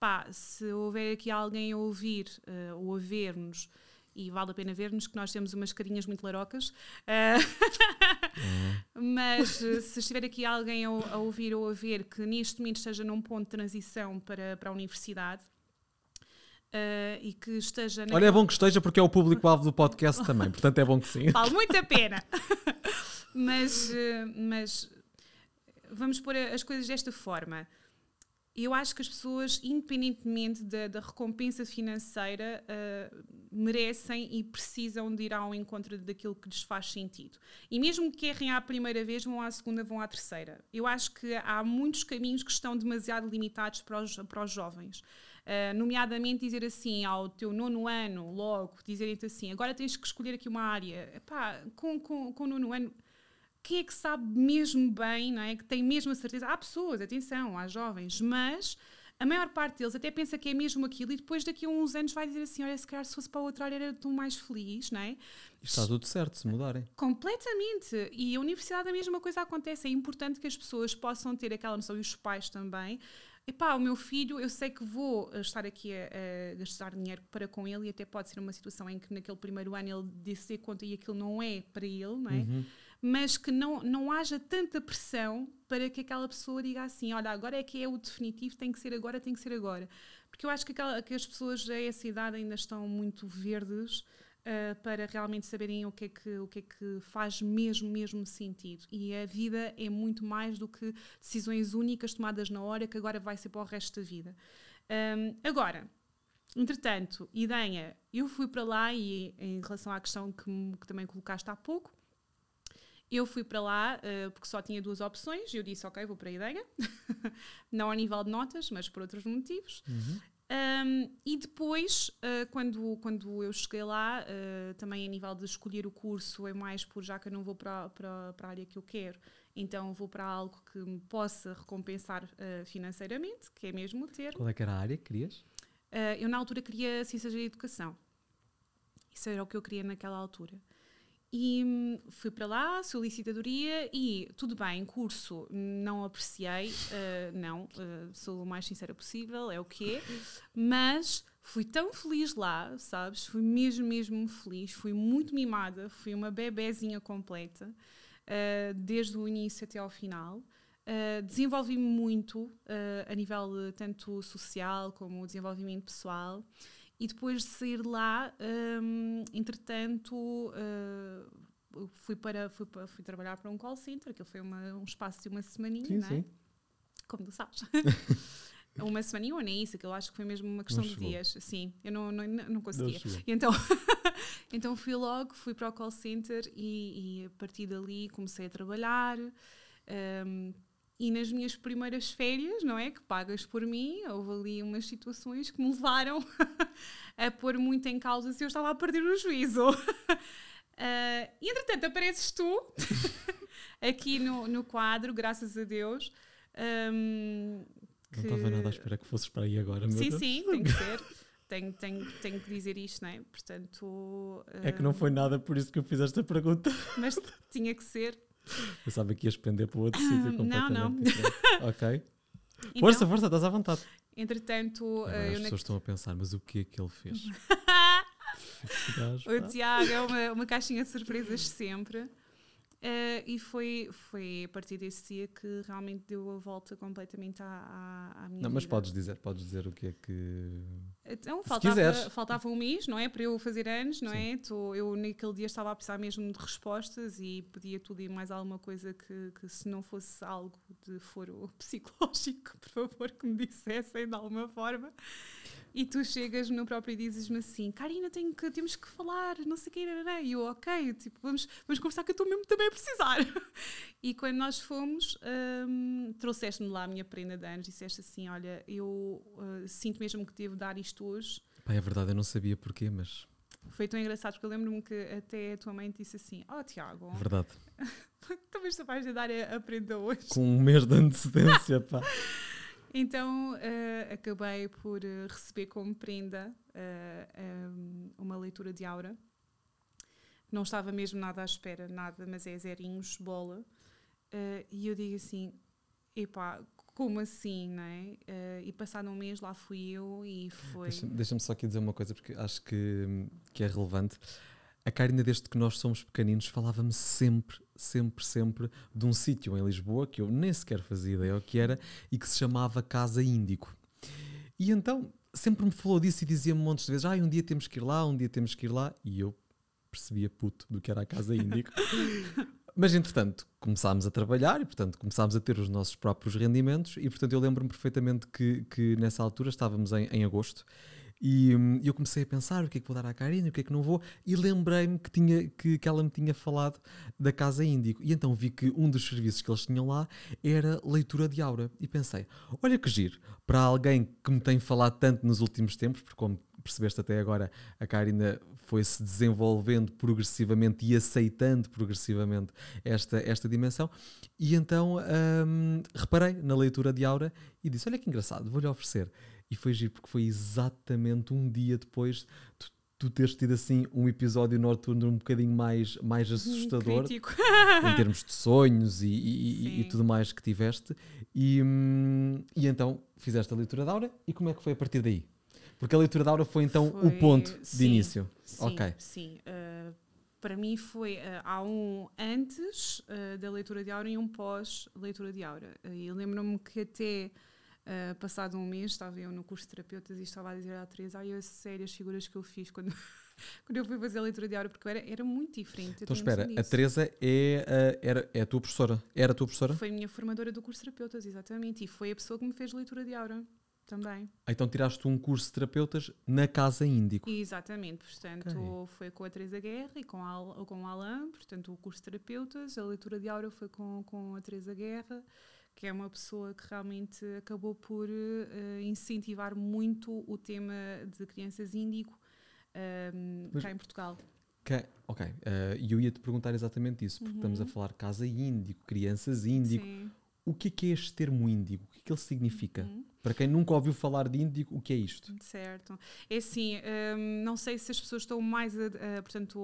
pá, se houver aqui alguém a ouvir uh, ou a ver-nos, e vale a pena ver-nos, que nós temos umas carinhas muito larocas, uh, mas se estiver aqui alguém a, a ouvir ou a ver que neste momento esteja num ponto de transição para, para a universidade, Uh, e que esteja. Naquela... Olha, é bom que esteja porque é o público-alvo do podcast também, portanto é bom que sim. Vale muito a pena. mas, uh, mas vamos pôr as coisas desta forma. Eu acho que as pessoas, independentemente da, da recompensa financeira, uh, merecem e precisam de ir ao encontro daquilo que lhes faz sentido. E mesmo que errem à primeira vez, vão à segunda, vão à terceira. Eu acho que há muitos caminhos que estão demasiado limitados para os, para os jovens. Uh, nomeadamente dizer assim ao teu nono ano, logo, dizerem-te assim, agora tens que escolher aqui uma área. Epá, com, com, com o nono ano, quem é que sabe mesmo bem, não é? que tem mesmo a certeza? Há pessoas, atenção, há jovens, mas a maior parte deles até pensa que é mesmo aquilo e depois daqui a uns anos vai dizer assim, olha, se calhar se fosse para outra área era tão mais feliz, não é? Está tudo certo se mudarem. Completamente. E a universidade a mesma coisa acontece. É importante que as pessoas possam ter aquela noção, e os pais também, epá, o meu filho, eu sei que vou eh, estar aqui a, a, gastar dinheiro para com ele e até pode ser uma situação em que naquele primeiro ano ele disse conta e aquilo não é para ele, não é? Uhum. Mas que não, não haja tanta pressão para que aquela pessoa diga assim: olha, agora é que é o definitivo, tem que ser agora, tem que ser agora. Porque eu acho que, aquela, que as pessoas a essa idade ainda estão muito verdes uh, para realmente saberem o que, é que, o que é que faz mesmo, mesmo sentido. E a vida é muito mais do que decisões únicas tomadas na hora que agora vai ser para o resto da vida. Um, agora, entretanto, ideia, eu fui para lá e em relação à questão que, que também colocaste há pouco, eu fui para lá uh, porque só tinha duas opções e eu disse, ok, vou para a ideia. Não a nível de notas, mas por outros motivos. Uhum. Um, e depois, uh, quando, quando eu cheguei lá, uh, também a nível de escolher o curso, é mais por já que eu não vou para, para, para a área que eu quero, então vou para algo que me possa recompensar uh, financeiramente, que é mesmo o termo. Qual é que era a área que querias? eu, na altura, queria Ciências da Educação. Isso era o que eu queria naquela altura. E hum, fui para lá, solicitadoria e tudo bem, curso não apreciei, uh, não, uh, sou o mais sincera possível, é o que mas fui tão feliz lá, sabes? Fui mesmo, mesmo feliz, fui muito mimada, fui uma bebezinha completa, uh, desde o início até ao final. Uh, desenvolvi-me muito uh, a nível tanto social como desenvolvimento pessoal e depois de sair de lá, um, entretanto, uh, fui, para, fui, para, fui trabalhar para um call center, que foi uma, um espaço de uma semaninha, sim, não é? Sim. Como tu sabes. uma semaninha ou nem isso, que eu acho que foi mesmo uma questão de dias. Sim, eu não, não, não conseguia. Não então, então fui logo, fui para o call center e, e a partir dali comecei a trabalhar. Um, e nas minhas primeiras férias, não é? Que pagas por mim, houve ali umas situações que me levaram a pôr muito em causa se eu estava a perder o juízo. Uh, e entretanto apareces tu aqui no, no quadro, graças a Deus. Um, que... Não estava nada à espera que fosses para aí agora, meu Sim, Deus. sim, tem que ser. Tenho, tenho, tenho que dizer isto, não é? Portanto. Uh... É que não foi nada por isso que eu fiz esta pergunta. Mas tinha que ser. Pensava que ias pender para outro sítio completamente Não, não. ok. Então, força, força, estás à vontade. Entretanto, Agora, uh, as pessoas na... estão a pensar, mas o que é que ele fez? o Tiago é uma, uma caixinha de surpresas sempre. Uh, e foi, foi a partir desse dia que realmente deu a volta completamente à, à, à minha Não, vida. mas podes dizer, podes dizer o que é que. Então, faltava, faltava um mês, não é? Para eu fazer anos, não Sim. é? Tô, eu naquele dia estava a precisar mesmo de respostas e pedia tudo e mais alguma coisa que, que se não fosse algo de foro psicológico, por favor, que me dissessem de alguma forma. E tu chegas no próprio e dizes-me assim, Karina, tenho que, temos que falar, não sei o que, e eu, ok, tipo, vamos, vamos conversar que eu estou mesmo também a precisar. e quando nós fomos, um, trouxeste-me lá a minha prenda de anos, disseste assim, olha, eu uh, sinto mesmo que devo dar isto hoje. Pá, é verdade, eu não sabia porquê, mas... Foi tão engraçado, porque eu lembro-me que até a tua mãe disse assim, oh Tiago... Verdade. Talvez tu vais dar a, a prenda hoje. Com um mês de antecedência, pá. Então uh, acabei por uh, receber como prenda uh, um, uma leitura de aura. Não estava mesmo nada à espera, nada, mas é zerinhos, bola. e eu digo assim: epá, como assim, não é? e passado um mês lá fui eu e foi. Deixa-me deixa só aqui dizer uma coisa, porque acho que, que é relevante. A Karina, desde que nós somos pequeninos, falava-me sempre, sempre, sempre de um sítio em Lisboa que eu nem sequer fazia ideia o que era e que se chamava Casa Índico. E então sempre me falou disso e dizia-me montes de vezes: ah, um dia temos que ir lá, um dia temos que ir lá. E eu percebia puto do que era a Casa Índico. Mas entretanto começámos a trabalhar e portanto começámos a ter os nossos próprios rendimentos e portanto eu lembro-me perfeitamente que, que nessa altura estávamos em, em agosto e hum, eu comecei a pensar o que é que vou dar à Karina, o que é que não vou, e lembrei-me que, tinha, que, que ela me tinha falado da Casa Índico. E então vi que um dos serviços que eles tinham lá era leitura de aura. E pensei, olha que giro, para alguém que me tem falado tanto nos últimos tempos, porque como percebeste até agora, a Karina foi-se desenvolvendo progressivamente e aceitando progressivamente esta, esta dimensão. E então hum, reparei na leitura de aura e disse: Olha que engraçado, vou-lhe oferecer. E foi giro porque foi exatamente um dia depois tu, tu teres tido assim um episódio noturno um bocadinho mais, mais assustador em termos de sonhos e, e, e, tudo mais que tiveste. E, hum, e então fizeste a leitura da aura e como é que foi a partir daí? Porque a leitura da aura foi então foi, o ponto sim, de início. Sim, ok. Sim. Uh, para mim foi uh, há um antes uh, da leitura de aura e um pós leitura de aura. E lembro-me que até Uh, passado um mês, estava eu no curso de terapeutas e estava a dizer à Teresa: ai, eu sério, as figuras que eu fiz quando, quando eu fui fazer a leitura de aura, porque era, era muito diferente. Então, espera, a Teresa é, uh, era, é a tua professora? Era a tua professora? Foi a minha formadora do curso de terapeutas, exatamente. E foi a pessoa que me fez leitura de aura também. Então tiraste um curso de terapeutas na Casa Índico. Exatamente, portanto okay. foi com a Teresa Guerra e com, a, com o Alain, portanto o curso de terapeutas, a leitura de aura foi com, com a Teresa Guerra que é uma pessoa que realmente acabou por uh, incentivar muito o tema de crianças índico um, ehm, cá em Portugal. Que, ok, eh, e uh, eu ia te perguntar exatamente isso, porque uhum. estamos a uhum. falar casa índico, crianças índico. Sim. O que é, que é este termo índico? O que é que ele significa? Uhum. Para quem nunca ouviu falar de índico, o que é isto? Certo. É assim, um, não sei se as pessoas estão mais, uh, portanto,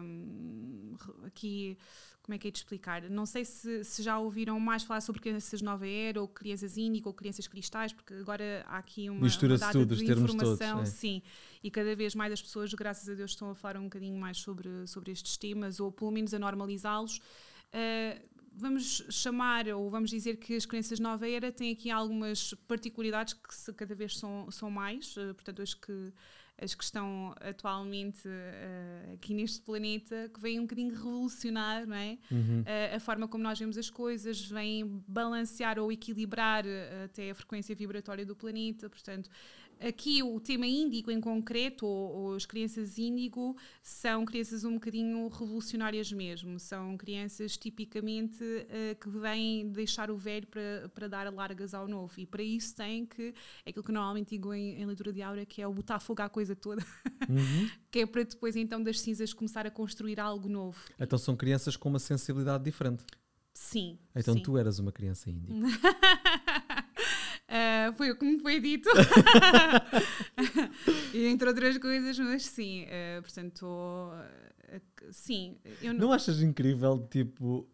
um, aqui como é que é de explicar? Não sei se, se, já ouviram mais falar sobre crianças nova era, ou crianças índico, ou crianças cristais, porque agora há aqui uma, Mistura uma tudo, de informação, todos, é. sim, e cada vez mais as pessoas, graças a Deus, estão a falar um bocadinho mais sobre, sobre estes temas, ou pelo menos a normalizá-los. Uh, vamos chamar, ou vamos dizer que as crianças nova era têm aqui algumas particularidades que cada vez são, são mais, uh, portanto, as que as que estão atualmente uh, aqui neste planeta, que vêm um bocadinho revolucionar não é? Uhum. Uh, a forma como nós vemos as coisas, vêm balancear ou equilibrar uh, até a frequência vibratória do planeta. Portanto, aqui o tema índigo em concreto, ou, ou, as crianças índigo, são crianças um bocadinho revolucionárias mesmo. São crianças tipicamente uh, que vêm deixar o velho para, para dar largas ao novo. E para isso tem que, é aquilo que normalmente digo em, em leitura de aura, que é o botar fogo à coisa toda, Uhum. que é para depois então das cinzas começar a construir algo novo. Então são crianças com uma sensibilidade diferente. Sim. Então sim. tu eras uma criança índica. Ah, foi o que me foi dito. e entre outras coisas, mas sim, ah, portanto, ah, sim, eu não. Não achas incrível, tipo,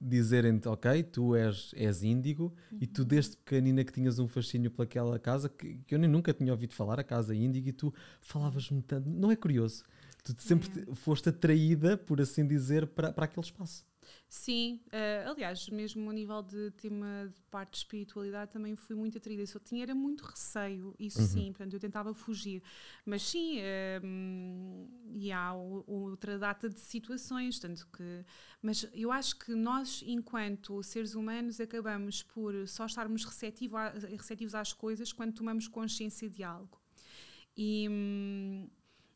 dizerem-te, ok, tu és, és índigo e tu desde pequenina que tinhas um fascínio pelaquela casa que, que eu nem nunca tinha ouvido falar, a casa índigo, e tu falavas-me tanto. Não é curioso? Tu sempre É. te- foste atraída, por assim dizer, para, para aquele espaço. Sim, ah, aliás, mesmo a nível de tema de parte de espiritualidade também fui muito atraída. Eu só tinha era muito receio, isso Uhum. sim, portanto eu tentava fugir. Mas sim, hum, e há outra data de situações, tanto que. Mas eu acho que nós, enquanto seres humanos, acabamos por só estarmos receptivo a- receptivos às coisas quando tomamos consciência de algo. E. hum,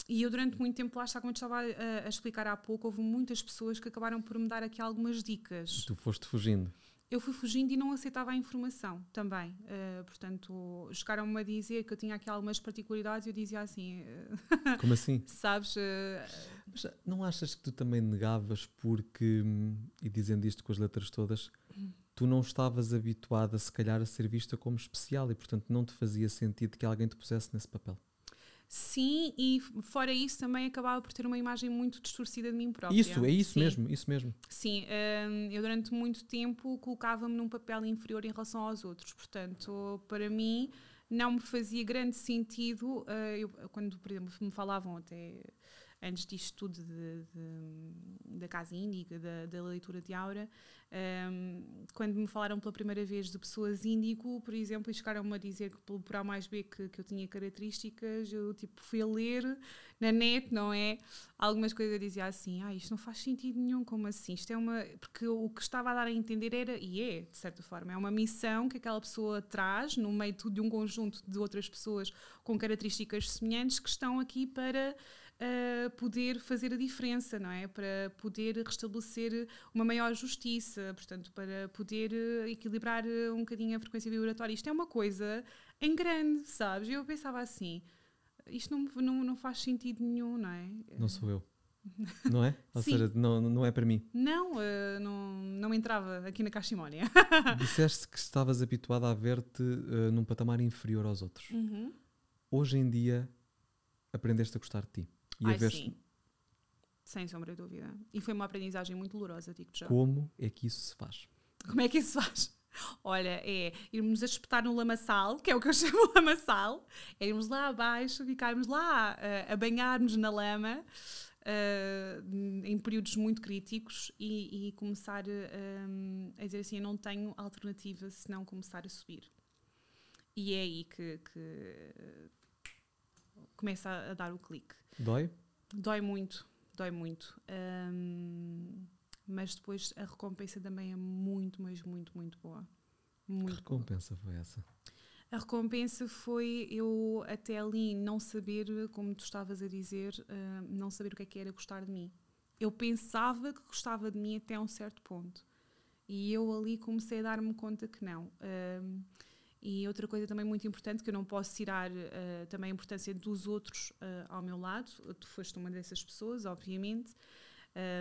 e eu, durante muito tempo, lá está, como eu estava a, a explicar há pouco, houve muitas pessoas que acabaram por me dar aqui algumas dicas. Tu foste fugindo. Eu fui fugindo e não aceitava a informação também. Uh, portanto, chegaram-me a dizer que eu tinha aqui algumas particularidades e eu dizia assim: uh, Como assim? sabes, uh, Mas não achas que tu também negavas porque, hum, e dizendo isto com as letras todas, tu não estavas habituada, se calhar, a ser vista como especial e, portanto, não te fazia sentido que alguém te pusesse nesse papel? Sim, e fora isso também acabava por ter uma imagem muito distorcida de mim própria. Isso, é isso Sim. mesmo, isso mesmo. Sim, hum, eu durante muito tempo colocava-me num papel inferior em relação aos outros. Portanto, para mim, não me fazia grande sentido. eh, eu, quando, por exemplo, me falavam até antes disto tudo de- de- da Casa Índica, da, da leitura de Aura, hum, quando me falaram pela primeira vez de pessoas índigo, por exemplo, e chegaram-me a dizer que por, A mais B que, que eu tinha características, eu tipo fui a ler na net, não é? Algumas coisas eu dizia assim, ah, isto não faz sentido nenhum, como assim? Isto é uma. Porque o que estava a dar a entender era, e é, de certa forma, é uma missão que aquela pessoa traz no meio de um conjunto de outras pessoas com características semelhantes que estão aqui para. Ah, poder fazer a diferença, não é? Para poder restabelecer uma maior justiça, portanto, para poder eh, equilibrar eh, um bocadinho a frequência vibratória. Isto é uma coisa em grande, sabes? Eu pensava assim, isto não, não, não faz sentido nenhum, não é? Não sou eu. Não é? Ou Sim. seja, não, não é para mim. Não, eh, não, não entrava aqui na caiximónia. Disseste que estavas habituada a ver-te eh, num patamar inferior aos outros. Uhum. Hoje em dia, aprendeste a gostar de ti. E a Ai, ver sim. Sem sombra de dúvida. E foi uma aprendizagem muito dolorosa, digo já. como é que isso se faz. Como é que isso se faz? Olha, é irmos a espetar no lamaçal, que é o que eu chamo lamaçal, é irmos lá abaixo, ficarmos lá eh, a banhar-nos na lama eh, em períodos muito críticos e, e começar eh, a dizer assim: eu não tenho alternativa senão começar a subir. E é aí que, que começa a, a dar o clique. Dói? Dói muito, dói muito. Hum, mas depois a recompensa também é muito, mas muito, muito boa. Que Muito boa. recompensa foi essa? A recompensa foi eu até ali não saber, como tu estavas a dizer, hum, não saber o que é que era gostar de mim. Eu pensava que gostava de mim até um certo ponto. E eu ali comecei a dar-me conta que não. Hum, e outra coisa também muito importante, que eu não posso tirar uh, também a importância dos outros uh, ao meu lado. Tu foste uma dessas pessoas, obviamente,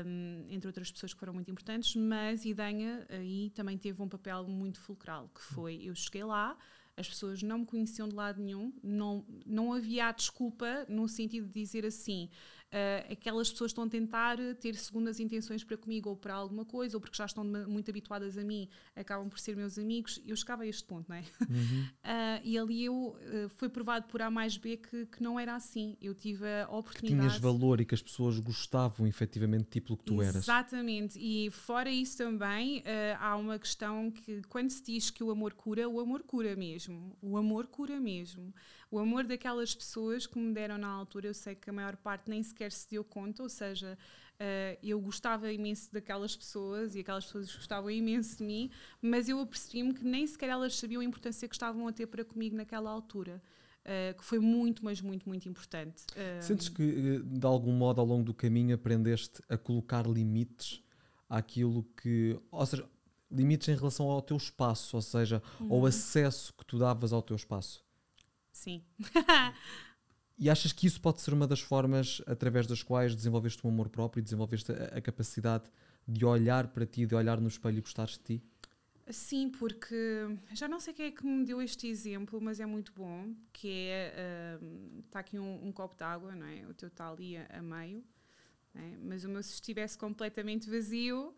um, entre outras pessoas que foram muito importantes, mas Idanha aí também teve um papel muito fulcral, que foi, eu cheguei lá, as pessoas não me conheciam de lado nenhum, não, não havia desculpa no sentido de dizer assim, uh, aquelas pessoas estão a tentar ter segundas intenções para comigo ou para alguma coisa, ou porque já estão muito habituadas a mim, acabam por ser meus amigos. Eu chegava a este ponto, não é? Uhum. Uh, e ali eu uh, foi provado por A mais B que, que não era assim. Eu tive a oportunidade. Tinhas valor e que as pessoas gostavam efetivamente tipo o que tu eras. Exatamente. E fora isso também, uh, há uma questão que quando se diz que o amor cura, o amor cura mesmo. O amor cura mesmo. O amor daquelas pessoas que me deram na altura, eu sei que a maior parte nem sequer se deu conta, ou seja, uh, eu gostava imenso daquelas pessoas e aquelas pessoas gostavam imenso de mim, mas eu apercebi-me que nem sequer elas sabiam a importância que estavam a ter para comigo naquela altura. Uh, que foi muito, mas muito, muito importante. Uh, Sentes que, de algum modo, ao longo do caminho, aprendeste a colocar limites àquilo que. Ou seja, limites em relação ao teu espaço, ou seja, Uhum. ao acesso que tu davas ao teu espaço? Sim. e achas que isso pode ser uma das formas através das quais desenvolveste o amor próprio e desenvolveste a, a capacidade de olhar para ti, de olhar no espelho e gostares de ti? Sim, porque já não sei quem é que me deu este exemplo, mas é muito bom, que é, está aqui um, um copo de água, não é? O teu está ali a, a meio, é? mas o meu se estivesse completamente vazio,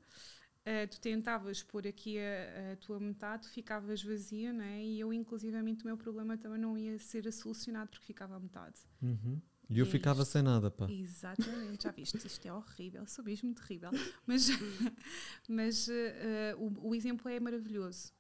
uh, tu tentavas pôr aqui a, a, tua metade, tu ficavas vazia, não é? E eu, inclusivamente, o meu problema também não ia ser solucionado porque ficava à metade. Uhum. E eu é ficava isto. sem nada, pá. Exatamente, já viste, isto é horrível, sou mesmo terrível. Mas, mas uh, o, o, exemplo é maravilhoso,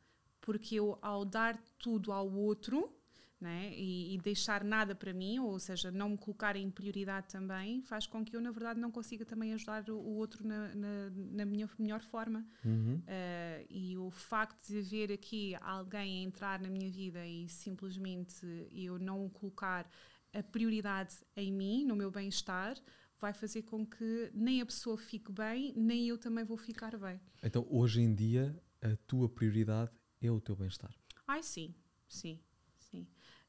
porque eu, ao dar tudo ao outro, né, e, e, deixar nada para mim, ou seja, não me colocar em prioridade também, faz com que eu, na verdade, não consiga também ajudar o, o outro na, na, na, minha melhor forma. Uhum. Uh, e o facto de haver aqui alguém entrar na minha vida e simplesmente eu não colocar a prioridade em mim, no meu bem-estar, vai fazer com que nem a pessoa fique bem, nem eu também vou ficar bem. Então, hoje em dia, a tua prioridade é o teu bem-estar? Ai, sim, sim.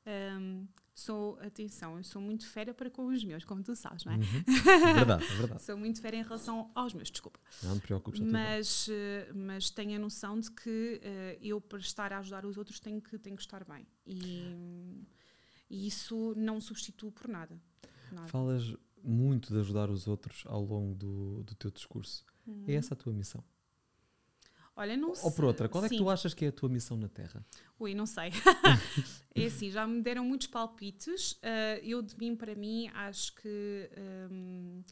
Um, sou, atenção, eu sou muito fera para com os meus, como tu sabes, não é? Uhum. verdade, é verdade. sou muito fera em relação aos meus, desculpa. Não te preocupes. Mas, uh, mas tenho a noção de que uh, eu, para estar a ajudar os outros, tenho que, tenho que estar bem. E e isso não substitui por nada. nada. Falas muito de ajudar os outros ao longo do, do teu discurso. Uhum. É essa a tua missão? Olha, não Ou por outra, qual é que tu achas que é a tua missão na Terra? Ui, não sei. é assim, já me deram muitos palpites. Uh, eu, de mim para mim, acho que um,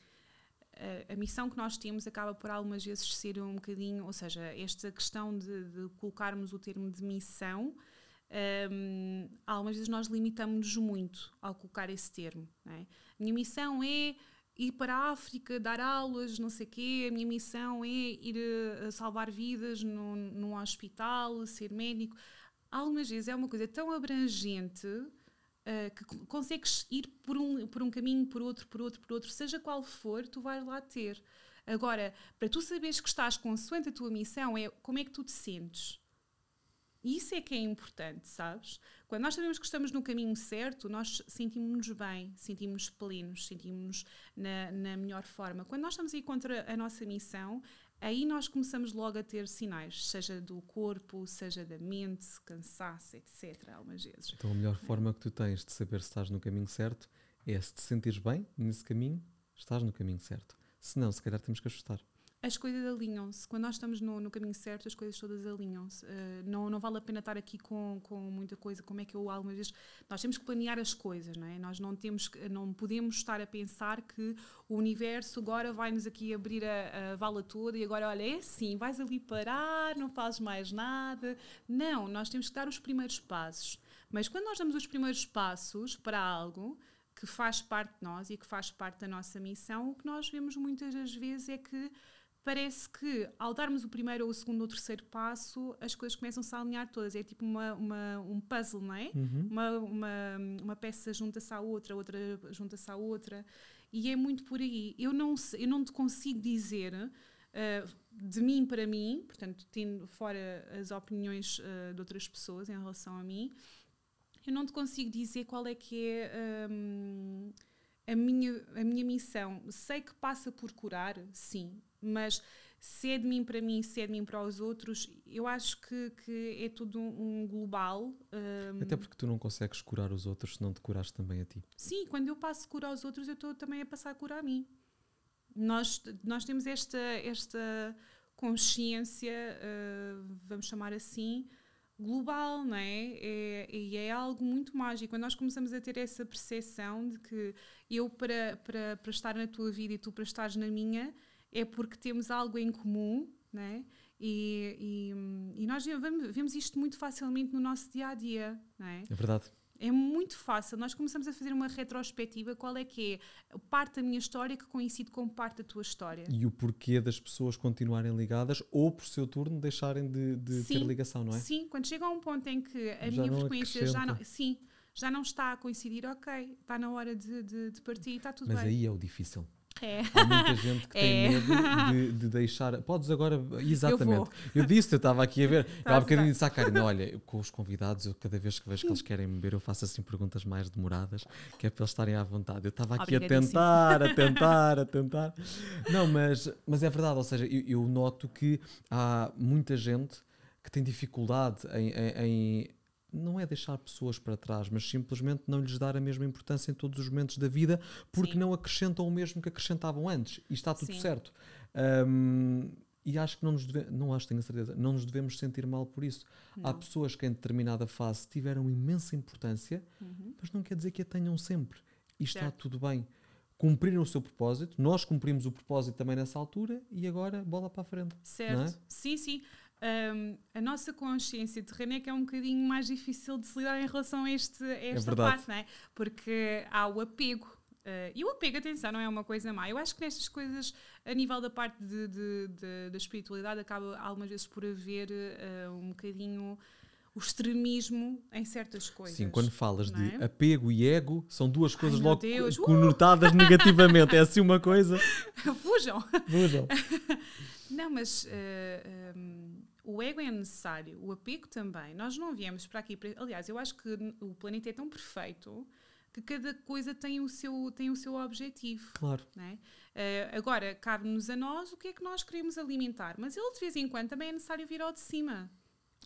a, a, missão que nós temos acaba por algumas vezes ser um bocadinho, ou seja, esta questão de, de colocarmos o termo de missão um, algumas vezes nós limitamos-nos muito ao colocar esse termo. É? A minha missão é ir para a África, dar aulas, não sei o quê. A minha missão é ir a, a salvar vidas num hospital, ser médico. Algumas vezes é uma coisa tão abrangente uh, que consegues ir por um, por um caminho, por outro, por outro, por outro, seja qual for, tu vais lá ter. Agora, para tu saberes que estás consoante a tua missão, é como é que tu te sentes. Isso é que é importante, sabes? Quando nós sabemos que estamos no caminho certo, nós sentimos-nos bem, sentimos-nos plenos, sentimos-nos na, na melhor forma. Quando nós estamos aí contra a nossa missão, aí nós começamos logo a ter sinais, seja do corpo, seja da mente, cansaço, etc. Algumas vezes. Então a melhor é. forma que tu tens de saber se estás no caminho certo é se te sentires bem nesse caminho, estás no caminho certo. Se não, se calhar temos que ajustar as coisas alinham-se. Quando nós estamos no, no, caminho certo, as coisas todas alinham-se. Uh, não, não vale a pena estar aqui com, com muita coisa, como é que eu algumas vezes. Nós temos que planear as coisas, não é? Nós não, temos, não podemos estar a pensar que o universo agora vai-nos aqui abrir a, a, vala toda e agora, olha, é assim, vais ali parar, não fazes mais nada. Não, nós temos que dar os primeiros passos. Mas quando nós damos os primeiros passos para algo que faz parte de nós e que faz parte da nossa missão, o que nós vemos muitas das vezes é que parece que ao darmos o primeiro ou o segundo ou o terceiro passo, as coisas começam-se a alinhar todas. É tipo uma, uma, um puzzle, não é? Uhum. Uma, uma, uma peça junta-se à outra, outra junta-se à outra. E é muito por aí. Eu não, eu não te consigo dizer uh, de mim para mim, portanto, tendo fora as opiniões uh, de outras pessoas em relação a mim, eu não te consigo dizer qual é que é. Um, a minha, a minha missão, sei que passa por curar, sim, mas se é de mim para mim, se é de mim para os outros, eu acho que, que é tudo um, um global. Um... Até porque tu não consegues curar os outros se não te curares também a ti. Sim, quando eu passo a curar os outros, eu estou também a passar a curar a mim. Nós, nós temos esta, esta consciência, uh, vamos chamar assim, global, não é? é? E é algo muito mágico. Quando nós começamos a ter essa percepção de que eu, para, para, para estar na tua vida e tu para estares na minha, é porque temos algo em comum, né? E, e, e nós vemos, vemos isto muito facilmente no nosso dia a dia, não é? É verdade. É muito fácil. Nós começamos a fazer uma retrospectiva. Qual é que é parte da minha história que coincide com parte da tua história? E o porquê das pessoas continuarem ligadas ou, por seu turno, deixarem de, de sim, ter ligação, não é? Sim, quando chega a um ponto em que a já minha frequência já não. Sim, já não está a coincidir, ok, está na hora de, de, de partir e está tudo Mas bem. Mas aí é o difícil É. Há muita gente que É. tem medo de, de deixar. Podes agora. Exatamente. vou. Eu, disse, eu estava aqui a ver. Eu há bocadinho disse à Karina: olha, com os convidados, eu cada vez que vejo que eles querem me ver, eu faço assim perguntas mais demoradas, que é para eles estarem à vontade. Eu estava aqui a tentar, a tentar, a tentar. Não, mas, mas é verdade, ou seja, eu, eu noto que há muita gente que tem dificuldade em- em- em não é deixar pessoas para trás, mas simplesmente não lhes dar a mesma importância em todos os momentos da vida, porque Sim. não acrescentam o mesmo que acrescentavam antes. E está tudo Sim. certo. Hum, e acho que não nos devemos, não acho, tenho a certeza, não nos devemos sentir mal por isso. Há Não. pessoas que em determinada fase tiveram imensa importância, Uhum. mas não quer dizer que a tenham sempre. E está Certo. tudo bem. Cumpriram o seu propósito, nós cumprimos o propósito também nessa altura e agora bola para a frente. Certo. é? Sim, sim. Ahm, a nossa consciência terrena é que é um bocadinho mais difícil de se lidar em relação a, este, a esta verdade. parte, não é? Porque há o apego. Ah, e o apego, atenção, não é uma coisa má. Eu acho que nestas coisas, a nível da parte de, de- de- da espiritualidade, acaba algumas vezes por haver ah, um bocadinho o extremismo em certas coisas. Sim, quando falas não de é? apego e ego, são duas coisas meu logo Deus, uh! conotadas negativamente. É assim uma coisa. Fujam! Vejam. Não, mas eh, um, o ego é necessário, o apego também. Nós não viemos para aqui. para- aliás, eu acho que o planeta é tão perfeito que cada coisa tem o seu, tem o seu objetivo. Claro. é? Eh, agora, cabe-nos a nós o que é que nós queremos alimentar. Mas ele, de vez em quando, também é necessário vir ao de cima.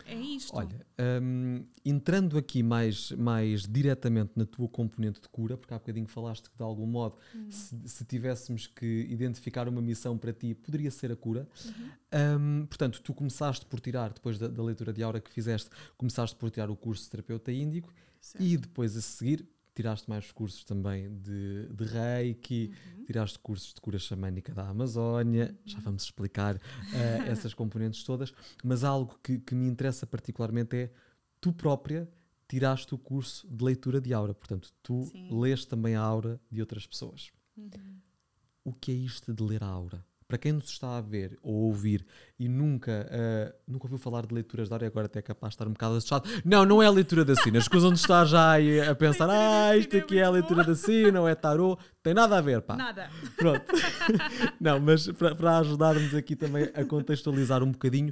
É isto. Olha, hum, entrando aqui mais, mais diretamente na tua componente de cura, porque há bocadinho falaste que de algum modo, Uhum. se, se tivéssemos que identificar uma missão para ti, poderia ser a cura. Uhum. Hum, portanto, tu começaste por tirar, depois da, da leitura de aura que fizeste, começaste por tirar o curso de terapeuta índico Certo. e depois a seguir tiraste mais cursos também de, de reiki, Uhum. tiraste cursos de cura xamânica da Amazónia, já vamos explicar eh, essas componentes todas, mas algo que, que me interessa particularmente é tu própria tiraste o curso de leitura de aura, portanto, tu Sim. lês também a aura de outras pessoas. Uhum. O que é isto de ler a aura? Para quem nos está a ver ou ouvir e nunca, eh, nunca ouviu falar de leituras de aura, e agora até é capaz de estar um bocado assustado. Não, não é a leitura da sina. Escusam de estar já a pensar, ah, isto é aqui é a leitura da sina, ou é tarô. Tem nada a ver, pá. Nada. Pronto. Não, mas para, para ajudarmos aqui também a contextualizar um bocadinho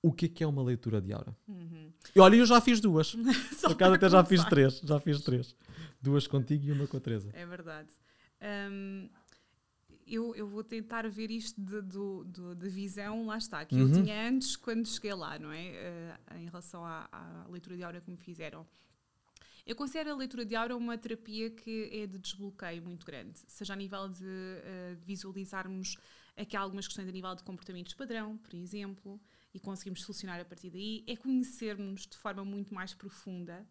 o que é que é uma leitura de aura. Uhum. E olha, eu já fiz duas. Por acaso até já fiz três. Já fiz três. Duas contigo e uma com a Teresa. É verdade. Hum, eu, eu vou tentar ver isto de, do- de visão, lá está, que eu Uhum. tinha antes quando cheguei lá, não é? Eh, em relação à, à leitura de aura que me fizeram. Eu considero a leitura de aura uma terapia que é de desbloqueio muito grande, seja a nível de eh, visualizarmos aqui algumas questões a nível de comportamentos padrão, por exemplo, e conseguimos solucionar a partir daí, é conhecermos de forma muito mais profunda.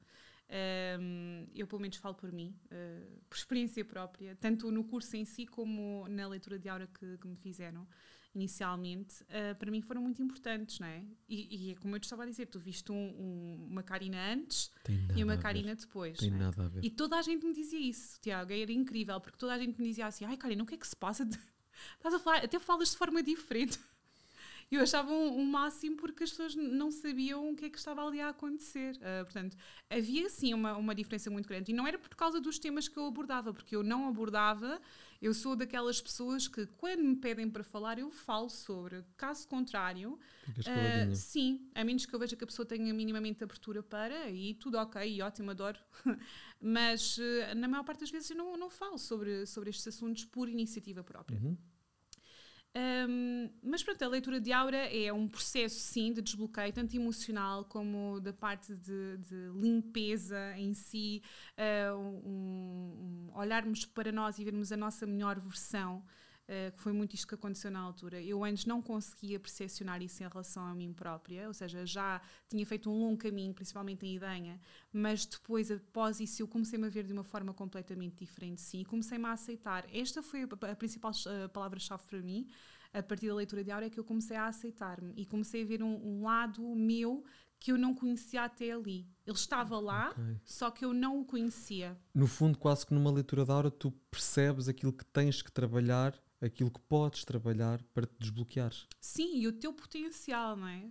Um, eu, pelo menos, falo por mim, uh, por experiência própria, tanto no curso em si como na leitura de aura que, que me fizeram inicialmente, uh, para mim foram muito importantes, não é? E, é como eu te estava a dizer, tu viste um- um- uma Carina antes e uma a ver. Carina depois. Tem é? nada a ver. E toda a gente me dizia isso, Tiago, era incrível, porque toda a gente me dizia assim: ai, Karina, o que é que se passa? Estás a falar, até falas de forma diferente. Eu achava um, um máximo porque as pessoas não sabiam o que é que estava ali a acontecer. Ah, portanto, havia sim uma, uma diferença muito grande. E não era por causa dos temas que eu abordava, porque eu não abordava. Eu sou daquelas pessoas que, quando me pedem para falar, eu falo sobre. Caso contrário, caladinha. sim, a menos que eu veja que a pessoa tenha minimamente abertura para, aí tudo ok, e ótimo, adoro. Mas eh, na maior parte das vezes eu não, não falo sobre, sobre estes assuntos por iniciativa própria. Uhum. Um, mas pronto, a leitura de aura é um processo, sim, de desbloqueio, tanto emocional como da parte de, de limpeza em si, uh, um- um olharmos para nós e vermos a nossa melhor versão, uh, que foi muito isto que aconteceu na altura. Eu antes não conseguia percepcionar isso em relação a mim própria, ou seja, já tinha feito um longo caminho, principalmente em Idanha, mas depois, após isso, eu comecei-me a ver de uma forma completamente diferente, sim, e comecei-me a aceitar. Esta foi a, principal eh, palavra-chave para mim, a partir da leitura de é que eu comecei a aceitar-me e comecei a ver um, um lado meu que eu não conhecia até ali. Ele estava lá, Ok. só que eu não o conhecia. No fundo, quase que numa leitura da aura, tu percebes aquilo que tens que trabalhar, aquilo que podes trabalhar para te desbloqueares. Sim, e o teu potencial, não é?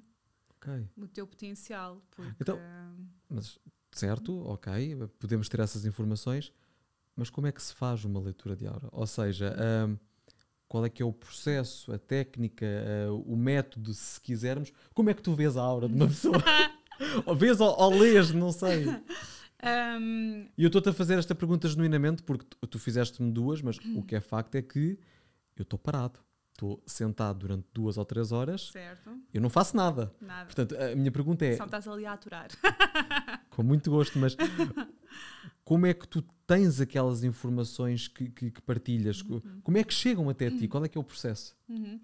Ok. O teu potencial. Porque, Então- Mas, certo, ok, podemos ter essas informações, mas como é que se faz uma leitura de aura? Ou seja, hum, qual é que é o processo, a técnica, uh, o método, se quisermos. Como é que tu vês a aura de uma pessoa? ou vês ou, ou lês, não sei. Um... E eu estou-te a fazer esta pergunta genuinamente porque tu, tu fizeste-me duas, mas o que é facto é que eu estou parado. Estou sentado durante duas ou três horas. Certo. Eu não faço nada. Nada. Portanto, a minha pergunta é. Só estás ali a aturar. Com muito gosto, mas como é que tu tens aquelas informações que, que, que partilhas? Uhum. Como é que chegam até ti? Qual é que é o processo? Uhum.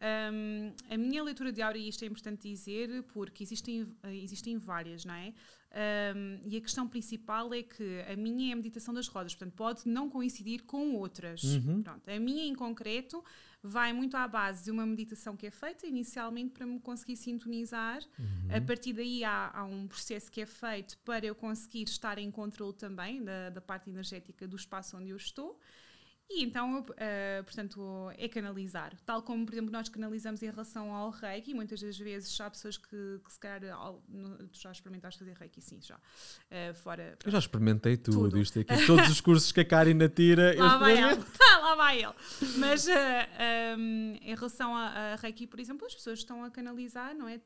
Um, a minha leitura de aura, e isto é importante dizer, porque existem, existem várias, não é? Um, e a questão principal é que a minha é a meditação das rodas, portanto, pode não coincidir com outras. Uhum. Pronto, a minha, em concreto, vai muito à base de uma meditação que é feita inicialmente para me conseguir sintonizar. Uhum. A partir daí há, há, um processo que é feito para eu conseguir estar em controle também da, da parte energética do espaço onde eu estou. E então, uh, portanto, é canalizar. Tal como, por exemplo, nós canalizamos em relação ao reiki, muitas das vezes há pessoas que, que se calhar, tu já experimentaste fazer reiki, sim, já. Uh, fora, eu já experimentei tudo, tudo. isto aqui. Todos os cursos que a Karina tira. lá vai ele, lá vai ele. Mas uh, eh, um, em relação a, a reiki, por exemplo, as pessoas estão a canalizar, não é?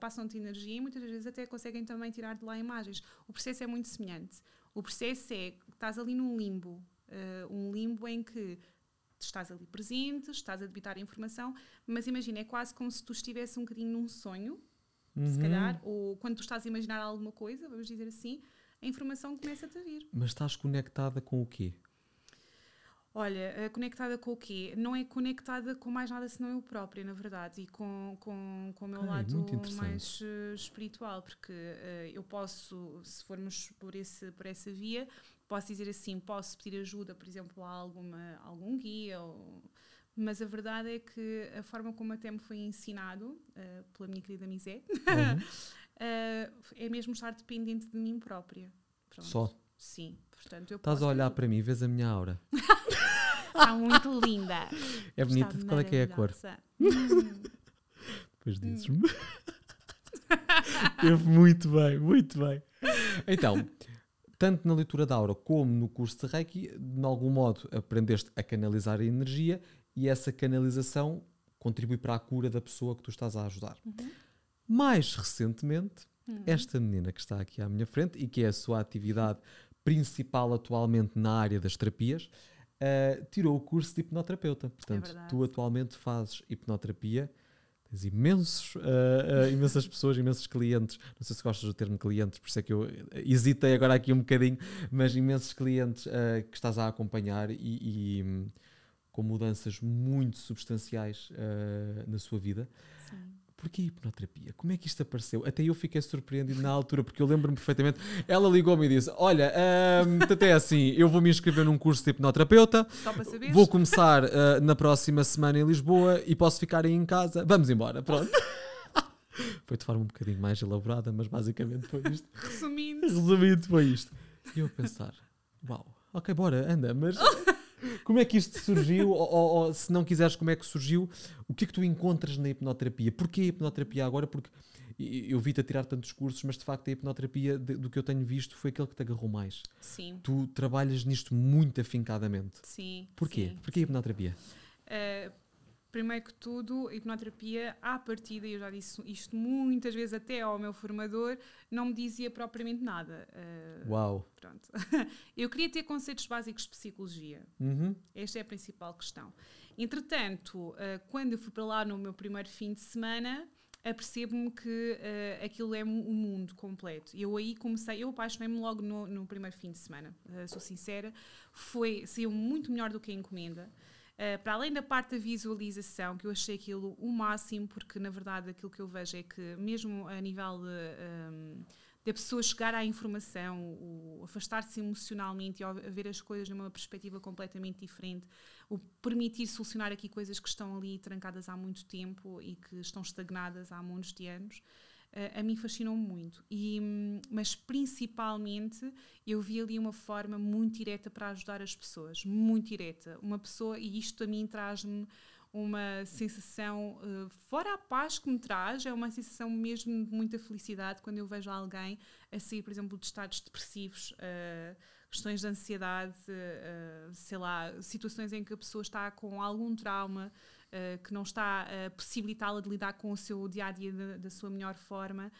Passam-te energia e muitas vezes até conseguem também tirar de lá imagens. O processo é muito semelhante. O processo é que estás ali num limbo uh, um limbo em que estás ali presente, estás a debitar a informação, mas imagina, é quase como se tu estivesse um bocadinho num sonho, uhum. se calhar, ou quando tu estás a imaginar alguma coisa, vamos dizer assim, a informação começa-te a vir. Mas estás conectada com o quê? Olha, eh, conectada com o quê? Não é conectada com mais nada senão eu própria, na verdade, e com, com, com o meu lado mais uh, espiritual, porque uh, eu posso, se formos por, esse, por essa via, posso dizer assim, posso pedir ajuda, por exemplo, a alguma, algum guia, ou, mas a verdade é que a forma como até me foi ensinado uh, pela minha querida Misé uhum. uh, é mesmo estar dependente de mim própria. Pronto. Só? Sim. Portanto, eu Estás a olhar para mim, vês a minha aura. Está muito linda. É bonita. Qual é que é a cor? Hum. Depois dizes-me. muito bem, muito bem. Então, tanto na leitura da aura como no curso de Reiki, de algum modo aprendeste a canalizar a energia e essa canalização contribui para a cura da pessoa que tu estás a ajudar. Uhum. Mais recentemente, uhum. esta menina que está aqui à minha frente e que é a sua atividade principal atualmente na área das terapias, uh, tirou o curso de hipnoterapeuta. Portanto, é tu atualmente fazes hipnoterapia tens imensos, uh, uh, imensas pessoas, imensos clientes. Não sei se gostas do termo clientes, por isso é que eu hesitei agora aqui um bocadinho, mas imensos clientes uh, que estás a acompanhar e, e um, com mudanças muito substanciais na sua vida. Sim. Porquê hipnoterapia? Como é que isto apareceu? Até eu fiquei surpreendido na altura, porque eu lembro-me perfeitamente. Ela ligou-me e disse: Olha, um, até assim, eu vou me inscrever num curso de hipnoterapeuta. Só para saber. Vou começar uh, na próxima semana em Lisboa e posso ficar aí em casa. Vamos embora, pronto. foi de forma um bocadinho mais elaborada, mas basicamente foi isto. Resumindo. Resumindo, foi isto. E eu a pensar: Uau, ok, bora, anda, mas. Como é que isto surgiu? ou, ou, ou, se não quiseres, como é que surgiu? O que é que tu encontras na hipnoterapia? Porquê a hipnoterapia agora? Porque eu vi-te a tirar tantos cursos, mas de facto a hipnoterapia, do que eu tenho visto, foi aquele que te agarrou mais. Sim. Tu trabalhas nisto muito afincadamente. Sim. Porquê? Sim, Porquê a hipnoterapia? Uh, primeiro que tudo, a hipnoterapia, à partida, e eu já disse isto muitas vezes até ao meu formador, não me dizia propriamente nada. Uh, Uau! Pronto. eu queria ter conceitos básicos de psicologia. Uhum. Esta é a principal questão. Entretanto, uh, quando eu fui para lá no meu primeiro fim de semana, apercebo-me que uh, aquilo é um mundo completo. Eu aí comecei, eu apaixonei-me logo no, no, primeiro fim de semana, sou sincera, foi, saiu muito melhor do que a encomenda. Uh, para além da parte da visualização, que eu achei aquilo o máximo, porque na verdade aquilo que eu vejo é que, mesmo a nível de, um, ehm, de a pessoa chegar à informação, afastar-se emocionalmente e ver as coisas numa perspectiva completamente diferente, o permitir solucionar aqui coisas que estão ali trancadas há muito tempo e que estão estagnadas há muitos de anos a mim fascinou-me muito. E, mas principalmente eu vi ali uma forma muito direta para ajudar as pessoas, muito direta. Uma pessoa, e isto a mim traz-me uma sensação, uh, fora a paz que me traz, é uma sensação mesmo de muita felicidade quando eu vejo alguém a sair, por exemplo, de estados depressivos, uh, questões de ansiedade, sei lá, situações em que a pessoa está com algum trauma. Que não está a possibilitá-la de lidar com o seu dia a dia da, da sua melhor forma,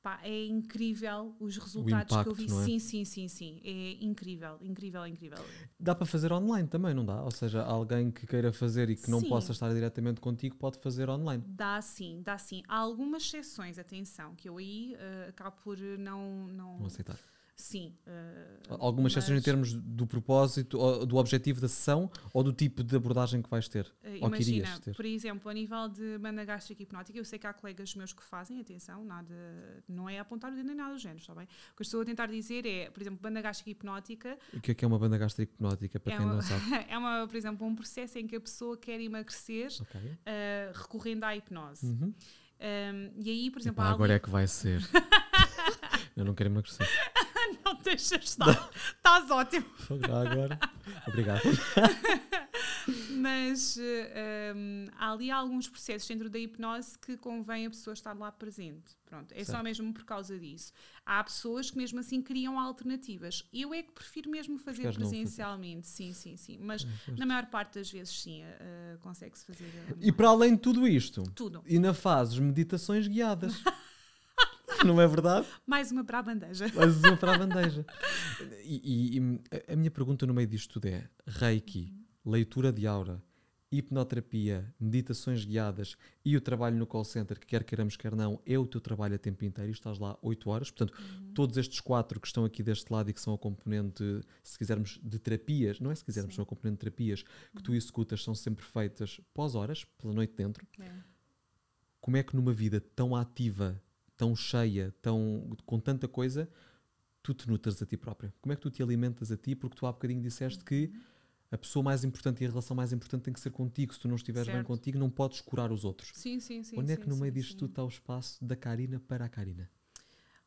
Pá, é incrível os resultados impacto, que eu vi. é? Sim, sim, sim, sim. É incrível, incrível, incrível. Dá para fazer online também, não dá? Ou seja, alguém que queira fazer e que não Sim. possa estar diretamente contigo pode fazer online. Dá sim, dá sim. Há algumas exceções, atenção, que eu aí uh, acabo por não. não Não aceitar. Sim. uh, Algumas exceções em mas, termos do propósito, ou do objetivo da sessão ou do tipo de abordagem que vais ter. uh, ou Imagina, ter. por exemplo, a nível de banda gástrica hipnótica, eu sei que há colegas meus que fazem, atenção, nada, não é apontar o dedo nem nada do género, está bem? O que eu estou a tentar dizer é, por exemplo, banda gástrica hipnótica O que é que é uma banda gástrica hipnótica, para é quem uma, não sabe? é uma, por exemplo, um processo em que a pessoa quer emagrecer Ok. uh, recorrendo à hipnose. Uhum. Um, e aí, por exemplo, há agora é ali- que vai ser. Eu não quero emagrecer. não deixas estar, estás ótimo. Já agora. Obrigado. Mas um, há ali alguns processos dentro da hipnose que convém a pessoa estar lá presente. Pronto, é só Certo. mesmo por causa disso. Há pessoas que mesmo assim criam alternativas. Eu é que prefiro mesmo fazer presencialmente, sim, sim, sim. Mas pois. na maior parte das vezes, sim, uh, consegue-se fazer. uh, E para além de tudo isto, Tudo. ainda fazes meditações guiadas. não é verdade? Mais uma para a bandeja. Fazes uma para a bandeja. E, e- a- minha pergunta no meio disto tudo é: Reiki, leitura de aura, hipnoterapia, meditações guiadas e o trabalho no call center, que quer queiramos, quer não, é o teu trabalho a tempo inteiro e estás lá 8 horas. Portanto, todos estes quatro que estão aqui deste lado e que são a componente, se quisermos, de terapias, não é se quisermos, Sim. são a componente de terapias que tu executas, são sempre feitas pós-horas, pela noite dentro. É. Como é que numa vida tão ativa, tão cheia, tão, com tanta coisa, tu te nutras a ti própria? Como é que tu te alimentas a ti? Porque tu há bocadinho disseste que a pessoa mais importante e a relação mais importante tem que ser contigo. Se tu não estiveres bem Certo. contigo, não podes curar os outros. Sim, sim, sim. Onde é que no meio sim, disto sim. tudo está o espaço da Karina para a Karina?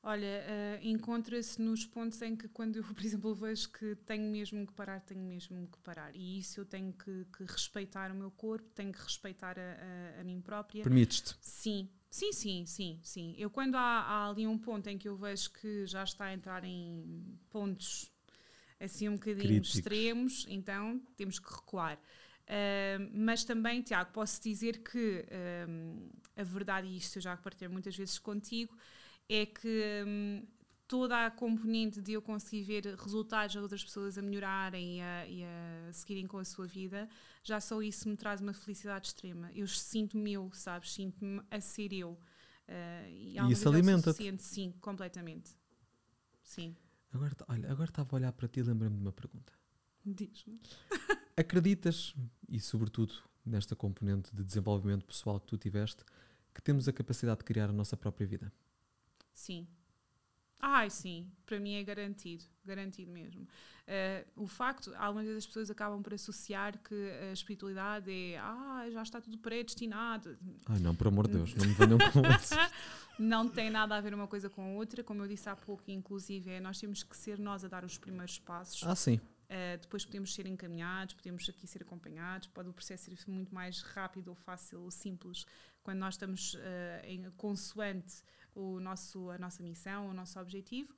Olha, eh, encontra-se nos pontos em que quando eu, por exemplo, vejo que tenho mesmo que parar, tenho mesmo que parar. E isso eu tenho que, que respeitar o meu corpo, tenho que respeitar a, a, a mim própria. Permites-te. Sim, sim, sim, sim, sim. Eu quando há, há ali um ponto em que eu vejo que já está a entrar em pontos assim um bocadinho Críticos. extremos, então temos que recuar. Ahm, mas também, Tiago, posso dizer que ahm, a verdade, e isto eu já partilhei muitas vezes contigo, é que hum, toda a componente de eu conseguir ver resultados de outras pessoas a melhorarem e a, e a seguirem com a sua vida, já só isso me traz uma felicidade extrema. Eu sinto-me eu, sabes? Sinto-me a ser eu. Ah, e alguma isso alimenta-te. suficiente, Sim, completamente. Sim. Agora, olha, agora estava a olhar para ti e lembrei-me de uma pergunta. Diz-me. Acreditas, e sobretudo nesta componente de desenvolvimento pessoal que tu tiveste, que temos a capacidade de criar a nossa própria vida? Sim. Ai, sim, para mim é garantido, garantido mesmo. Eh, o facto, algumas vezes as pessoas acabam por associar que a espiritualidade é, ah, já está tudo predestinado. Ai não, por amor de Deus, não me venham com isso. Não tem nada a ver uma coisa com a outra, como eu disse há pouco, inclusive, é, nós temos que ser nós a dar os primeiros passos. Ah, sim. Uh, depois podemos ser encaminhados, podemos aqui ser acompanhados, pode o processo ser muito mais rápido ou fácil ou simples quando nós estamos uh, em consoante o nosso, a nossa missão, o nosso objetivo.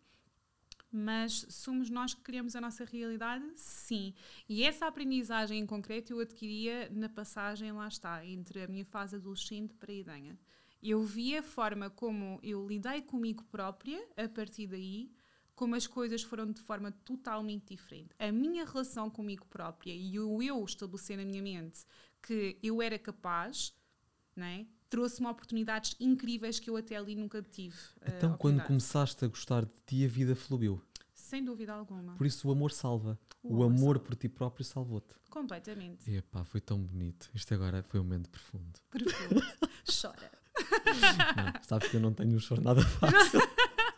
Mas somos nós que criamos a nossa realidade? Sim. E essa aprendizagem em concreto eu adquiria na passagem, lá está, entre a minha fase adolescente para a idanha. Eu vi a forma como eu lidei comigo própria a partir daí, como as coisas foram de forma totalmente diferente. A minha relação comigo própria e o eu estabelecer na minha mente que eu era capaz, não é? Trouxe-me oportunidades incríveis que eu até ali nunca tive. eh, Então, quando começaste a gostar de ti, a vida fluiu. Sem dúvida alguma. Por isso, o amor salva. O, O amor amor salva. por ti próprio salvou-te. Completamente. E epá, foi tão bonito. Isto agora foi um momento profundo. Profundo. Chora. Não, sabes que eu não tenho um choro nada fácil.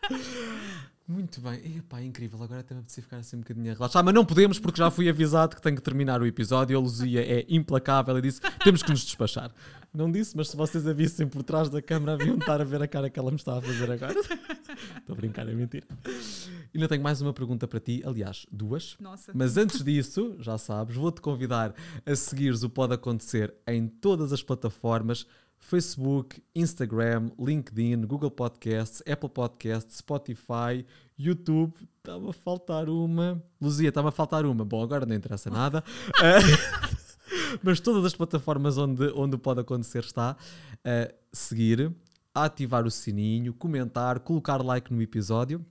Muito bem. Epá, incrível. Agora até me apetecia ficar assim um bocadinho a relaxar. Mas não podemos porque já fui avisado que tenho que terminar o episódio. A Luzia é implacável e disse temos que nos despachar. Não disse, mas se vocês a vissem por trás da câmara, haviam de estar a ver a cara que ela me está a fazer agora. Estou a brincar, é mentira. E ainda tenho mais uma pergunta para ti. Aliás, duas. Nossa. Mas antes disso, já sabes, vou-te convidar a seguires o Pode Acontecer em todas as plataformas Facebook, Instagram, LinkedIn, Google Podcasts, Apple Podcasts, Spotify, YouTube. Estava a faltar uma. Luzia, estava a faltar uma. Bom, agora não interessa nada. Uh, mas todas as plataformas onde, onde pode acontecer está a seguir, a ativar o sininho, comentar, colocar like no episódio.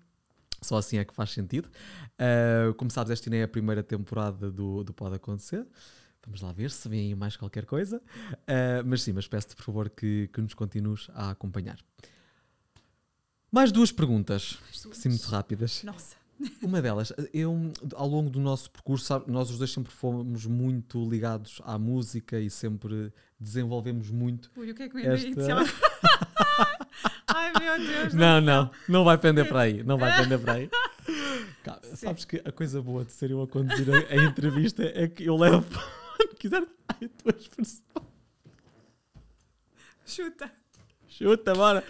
Só assim é que faz sentido. Uh, como sabes, esta não é a primeira temporada do, do Pode Acontecer. Vamos lá ver se vem mais qualquer coisa. Uh, mas sim, mas peço-te, por favor, que, que nos continues a acompanhar. Mais duas perguntas, assim muito rápidas. Nossa. Uma delas, eu, ao longo do nosso percurso, sabe, nós os dois sempre fomos muito ligados à música e sempre desenvolvemos muito. Ui, o que é que Esta- Ai meu Deus. Não, não, não vai pender para aí, não vai pender para aí. Sim. sabes que a coisa boa de ser eu a conduzir a, a entrevista é que eu levo quiser Ai, a tua expressão. Chuta. Chuta, bora.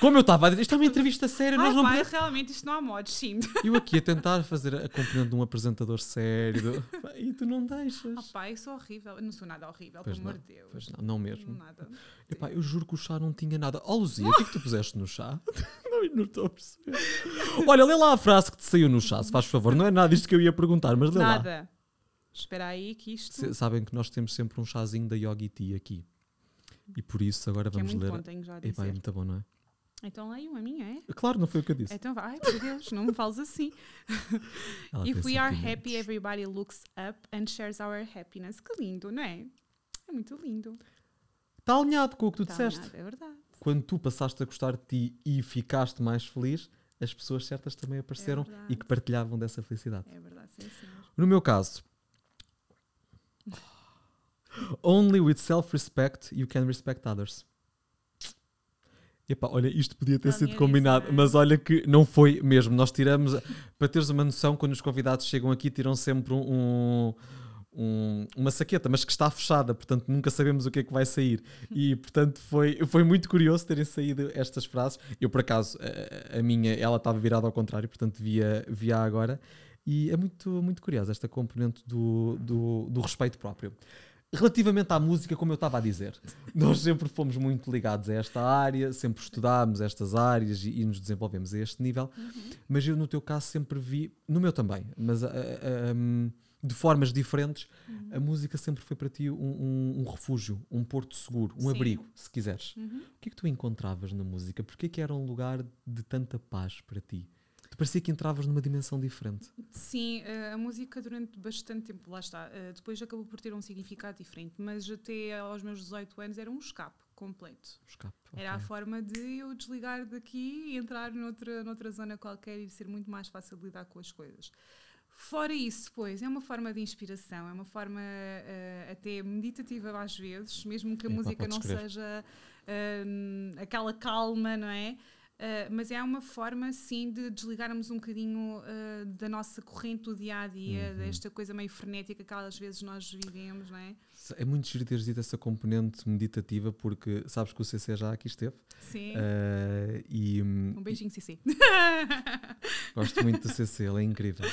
Como eu estava a dizer, isto é uma entrevista séria, nós Ai, não pai, podemos- realmente isto não há modos, sim. Eu aqui a tentar fazer a componente de um apresentador sério e tu não deixas. Oh, pai, eu sou horrível. Eu não sou nada horrível, Pois pelo amor de Deus. Pois não, não mesmo. Nada. Epá, eu juro que o chá não tinha nada. Ó Luzia, o que é que tu puseste no chá? não, não estou a perceber. Olha, lê lá a frase que te saiu no chá, se faz favor. Não é nada isto que eu ia perguntar, mas lê lá. Nada. Espera aí que isto. Se- sabem que nós temos sempre um chazinho da Yogi Tea aqui. E por isso agora que é vamos muito ler. bom, tenho já a Epá, é muito bom, não é? Então leio a minha, é? Claro, não foi o que eu disse. Então vai, por Deus, não me fales assim. Ela If we are happy, everybody looks up and shares our happiness. Que lindo, não é? É muito lindo. Está alinhado com o que tu Tá disseste. nada, é verdade. Quando tu passaste a gostar de ti e ficaste mais feliz, as pessoas certas também apareceram e verdade. que partilhavam dessa felicidade. É verdade, sim, senhor. No meu caso, only with self-respect you can respect others. Epá, olha, isto podia ter Não sido combinado, não é? mas olha que não foi mesmo. Nós tiramos, para teres uma noção, quando os convidados chegam aqui, tiram sempre um, um- uma saqueta, mas que está fechada, portanto nunca sabemos o que é que vai sair. E portanto foi, foi muito curioso terem saído estas frases. Eu, por acaso, a, a minha, ela estava virada ao contrário, portanto via, via agora. E é muito, muito curiosa esta componente do, do, do respeito próprio. Relativamente à música, como eu estava a dizer, nós sempre fomos muito ligados a esta área, sempre estudámos estas áreas e, e nos desenvolvemos a este nível, mas eu no teu caso sempre vi, no meu também, mas ah, ah, hum, de formas diferentes, a música sempre foi para ti um, um- um refúgio, um porto seguro, um Sim. abrigo, se quiseres. Uhum. O que é que tu encontravas na música? Porquê que era um lugar de tanta paz para ti? Te parecia que entravas numa dimensão diferente. Sim, eh, a música durante bastante tempo, lá está, eh, depois acabou por ter um significado diferente, mas até aos meus 18 anos era um escape completo. Escape. Era a forma de eu desligar daqui e entrar noutra, noutra zona qualquer e ser muito mais fácil de lidar com as coisas. Fora isso, pois, é uma forma de inspiração, é uma forma eh, até meditativa às vezes, mesmo que a Epá, música não seja hum, aquela calma, não é? Uh, mas é uma forma, sim, de desligarmos um bocadinho uh, da nossa corrente do dia a dia, Uhum. desta coisa meio frenética que às vezes nós vivemos, não é? É muito giro teres dito essa componente meditativa, porque sabes que o CC já aqui esteve. Sim. eh, e um beijinho, CC. gosto muito do CC, ele é incrível.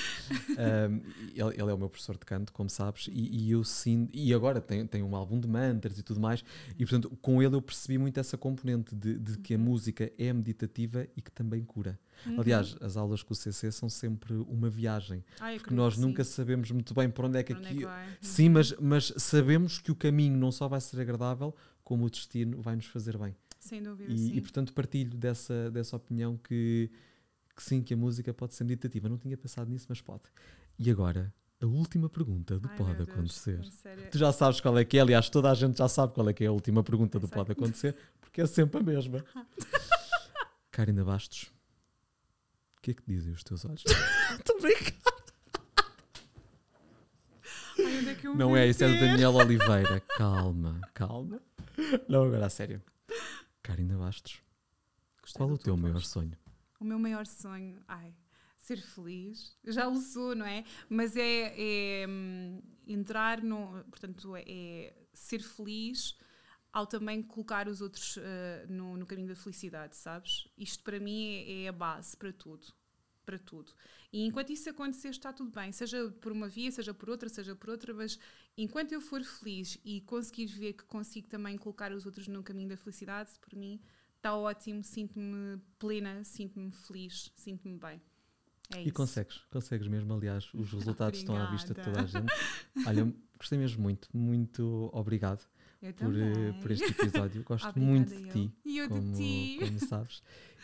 Um, ele, ele é o meu professor de canto, como sabes, e, e eu sinto. E agora tem, tem um álbum de mantras e tudo mais, e portanto com ele eu percebi muito essa componente de, de que a Uhum. música é meditativa e que também cura. Aliás, as aulas com o CC são sempre uma viagem, Ai, porque nós que sim. nunca sabemos muito bem por onde é que é aqui. que vai? Sim, mas, mas sabemos que o caminho não só vai ser agradável, como o destino vai nos fazer bem. Sem dúvida, E, sim. e, portanto partilho dessa, dessa opinião que, que sim, que a música pode ser meditativa. Não tinha pensado nisso, mas pode. E agora, a última pergunta do Ai, Pode Deus, Acontecer. Tu já sabes qual é que é, aliás, toda a gente já sabe qual é que é a última pergunta do. Pode Acontecer, porque é sempre a mesma. Karina Bastos, o que é que dizem os teus olhos? Estou a brincar. Ai, onde é que eu me Não é, isso é do? Daniel Oliveira. Calma, calma. Não, agora a sério. Karina Bastos, Gostei qual o teu maior sonho? o meu maior sonho, ai, ser feliz. Eu já o sou, não é? Mas é, é hum, entrar no. Portanto, é, é, ser feliz ao também colocar os outros uh, no, no, caminho da felicidade, sabes? Isto para mim é, é a base para tudo para tudo. E enquanto isso acontecer, está tudo bem, seja por uma via, seja por outra, seja por outra, mas enquanto eu for feliz e conseguir ver que consigo também colocar os outros no caminho da felicidade, por mim está ótimo, sinto-me plena, sinto-me feliz, sinto-me bem. É e isso. consegues, consegues mesmo, aliás, os resultados estão à vista de toda a gente. Olha, gostei mesmo muito, muito obrigado por, eh, por, este episódio. Gosto Obrigada muito de ti, eu como, de ti. como sabes.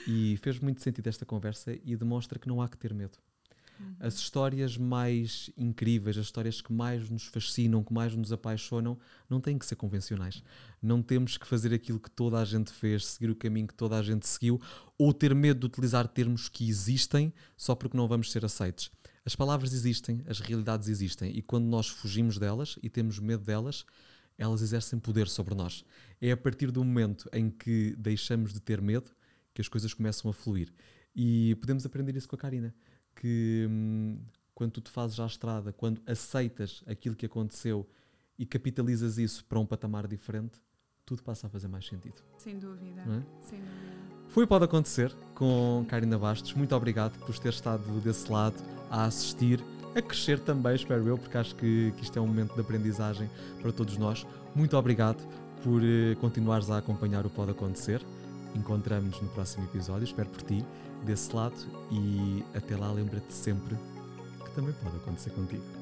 E fez muito sentido esta conversa e demonstra que não há que ter medo. Uhum. As histórias mais incríveis, as histórias que mais nos fascinam, que mais nos apaixonam, não têm que ser convencionais. Não temos que fazer aquilo que toda a gente fez, seguir o caminho que toda a gente seguiu, ou ter medo de utilizar termos que existem só porque não vamos ser aceitos. As palavras existem, as realidades existem, e quando nós fugimos delas e temos medo delas, elas exercem poder sobre nós. É a partir do momento em que deixamos de ter medo que as coisas começam a fluir. E podemos aprender isso com a Karina, que hum, quando tu te fazes à estrada, quando aceitas aquilo que aconteceu e capitalizas isso para um patamar diferente, tudo passa a fazer mais sentido. Sem dúvida. É? Sem dúvida. Foi o Pode Acontecer com Karina Bastos. Muito obrigado por ter estado desse lado a assistir a crescer também, espero eu, porque acho que, que isto é um momento de aprendizagem para todos nós. Muito obrigado por uh, continuares a acompanhar o Pode Acontecer. Encontramos-nos no próximo episódio, espero por ti, desse lado, e até lá lembra-te sempre que também pode acontecer contigo.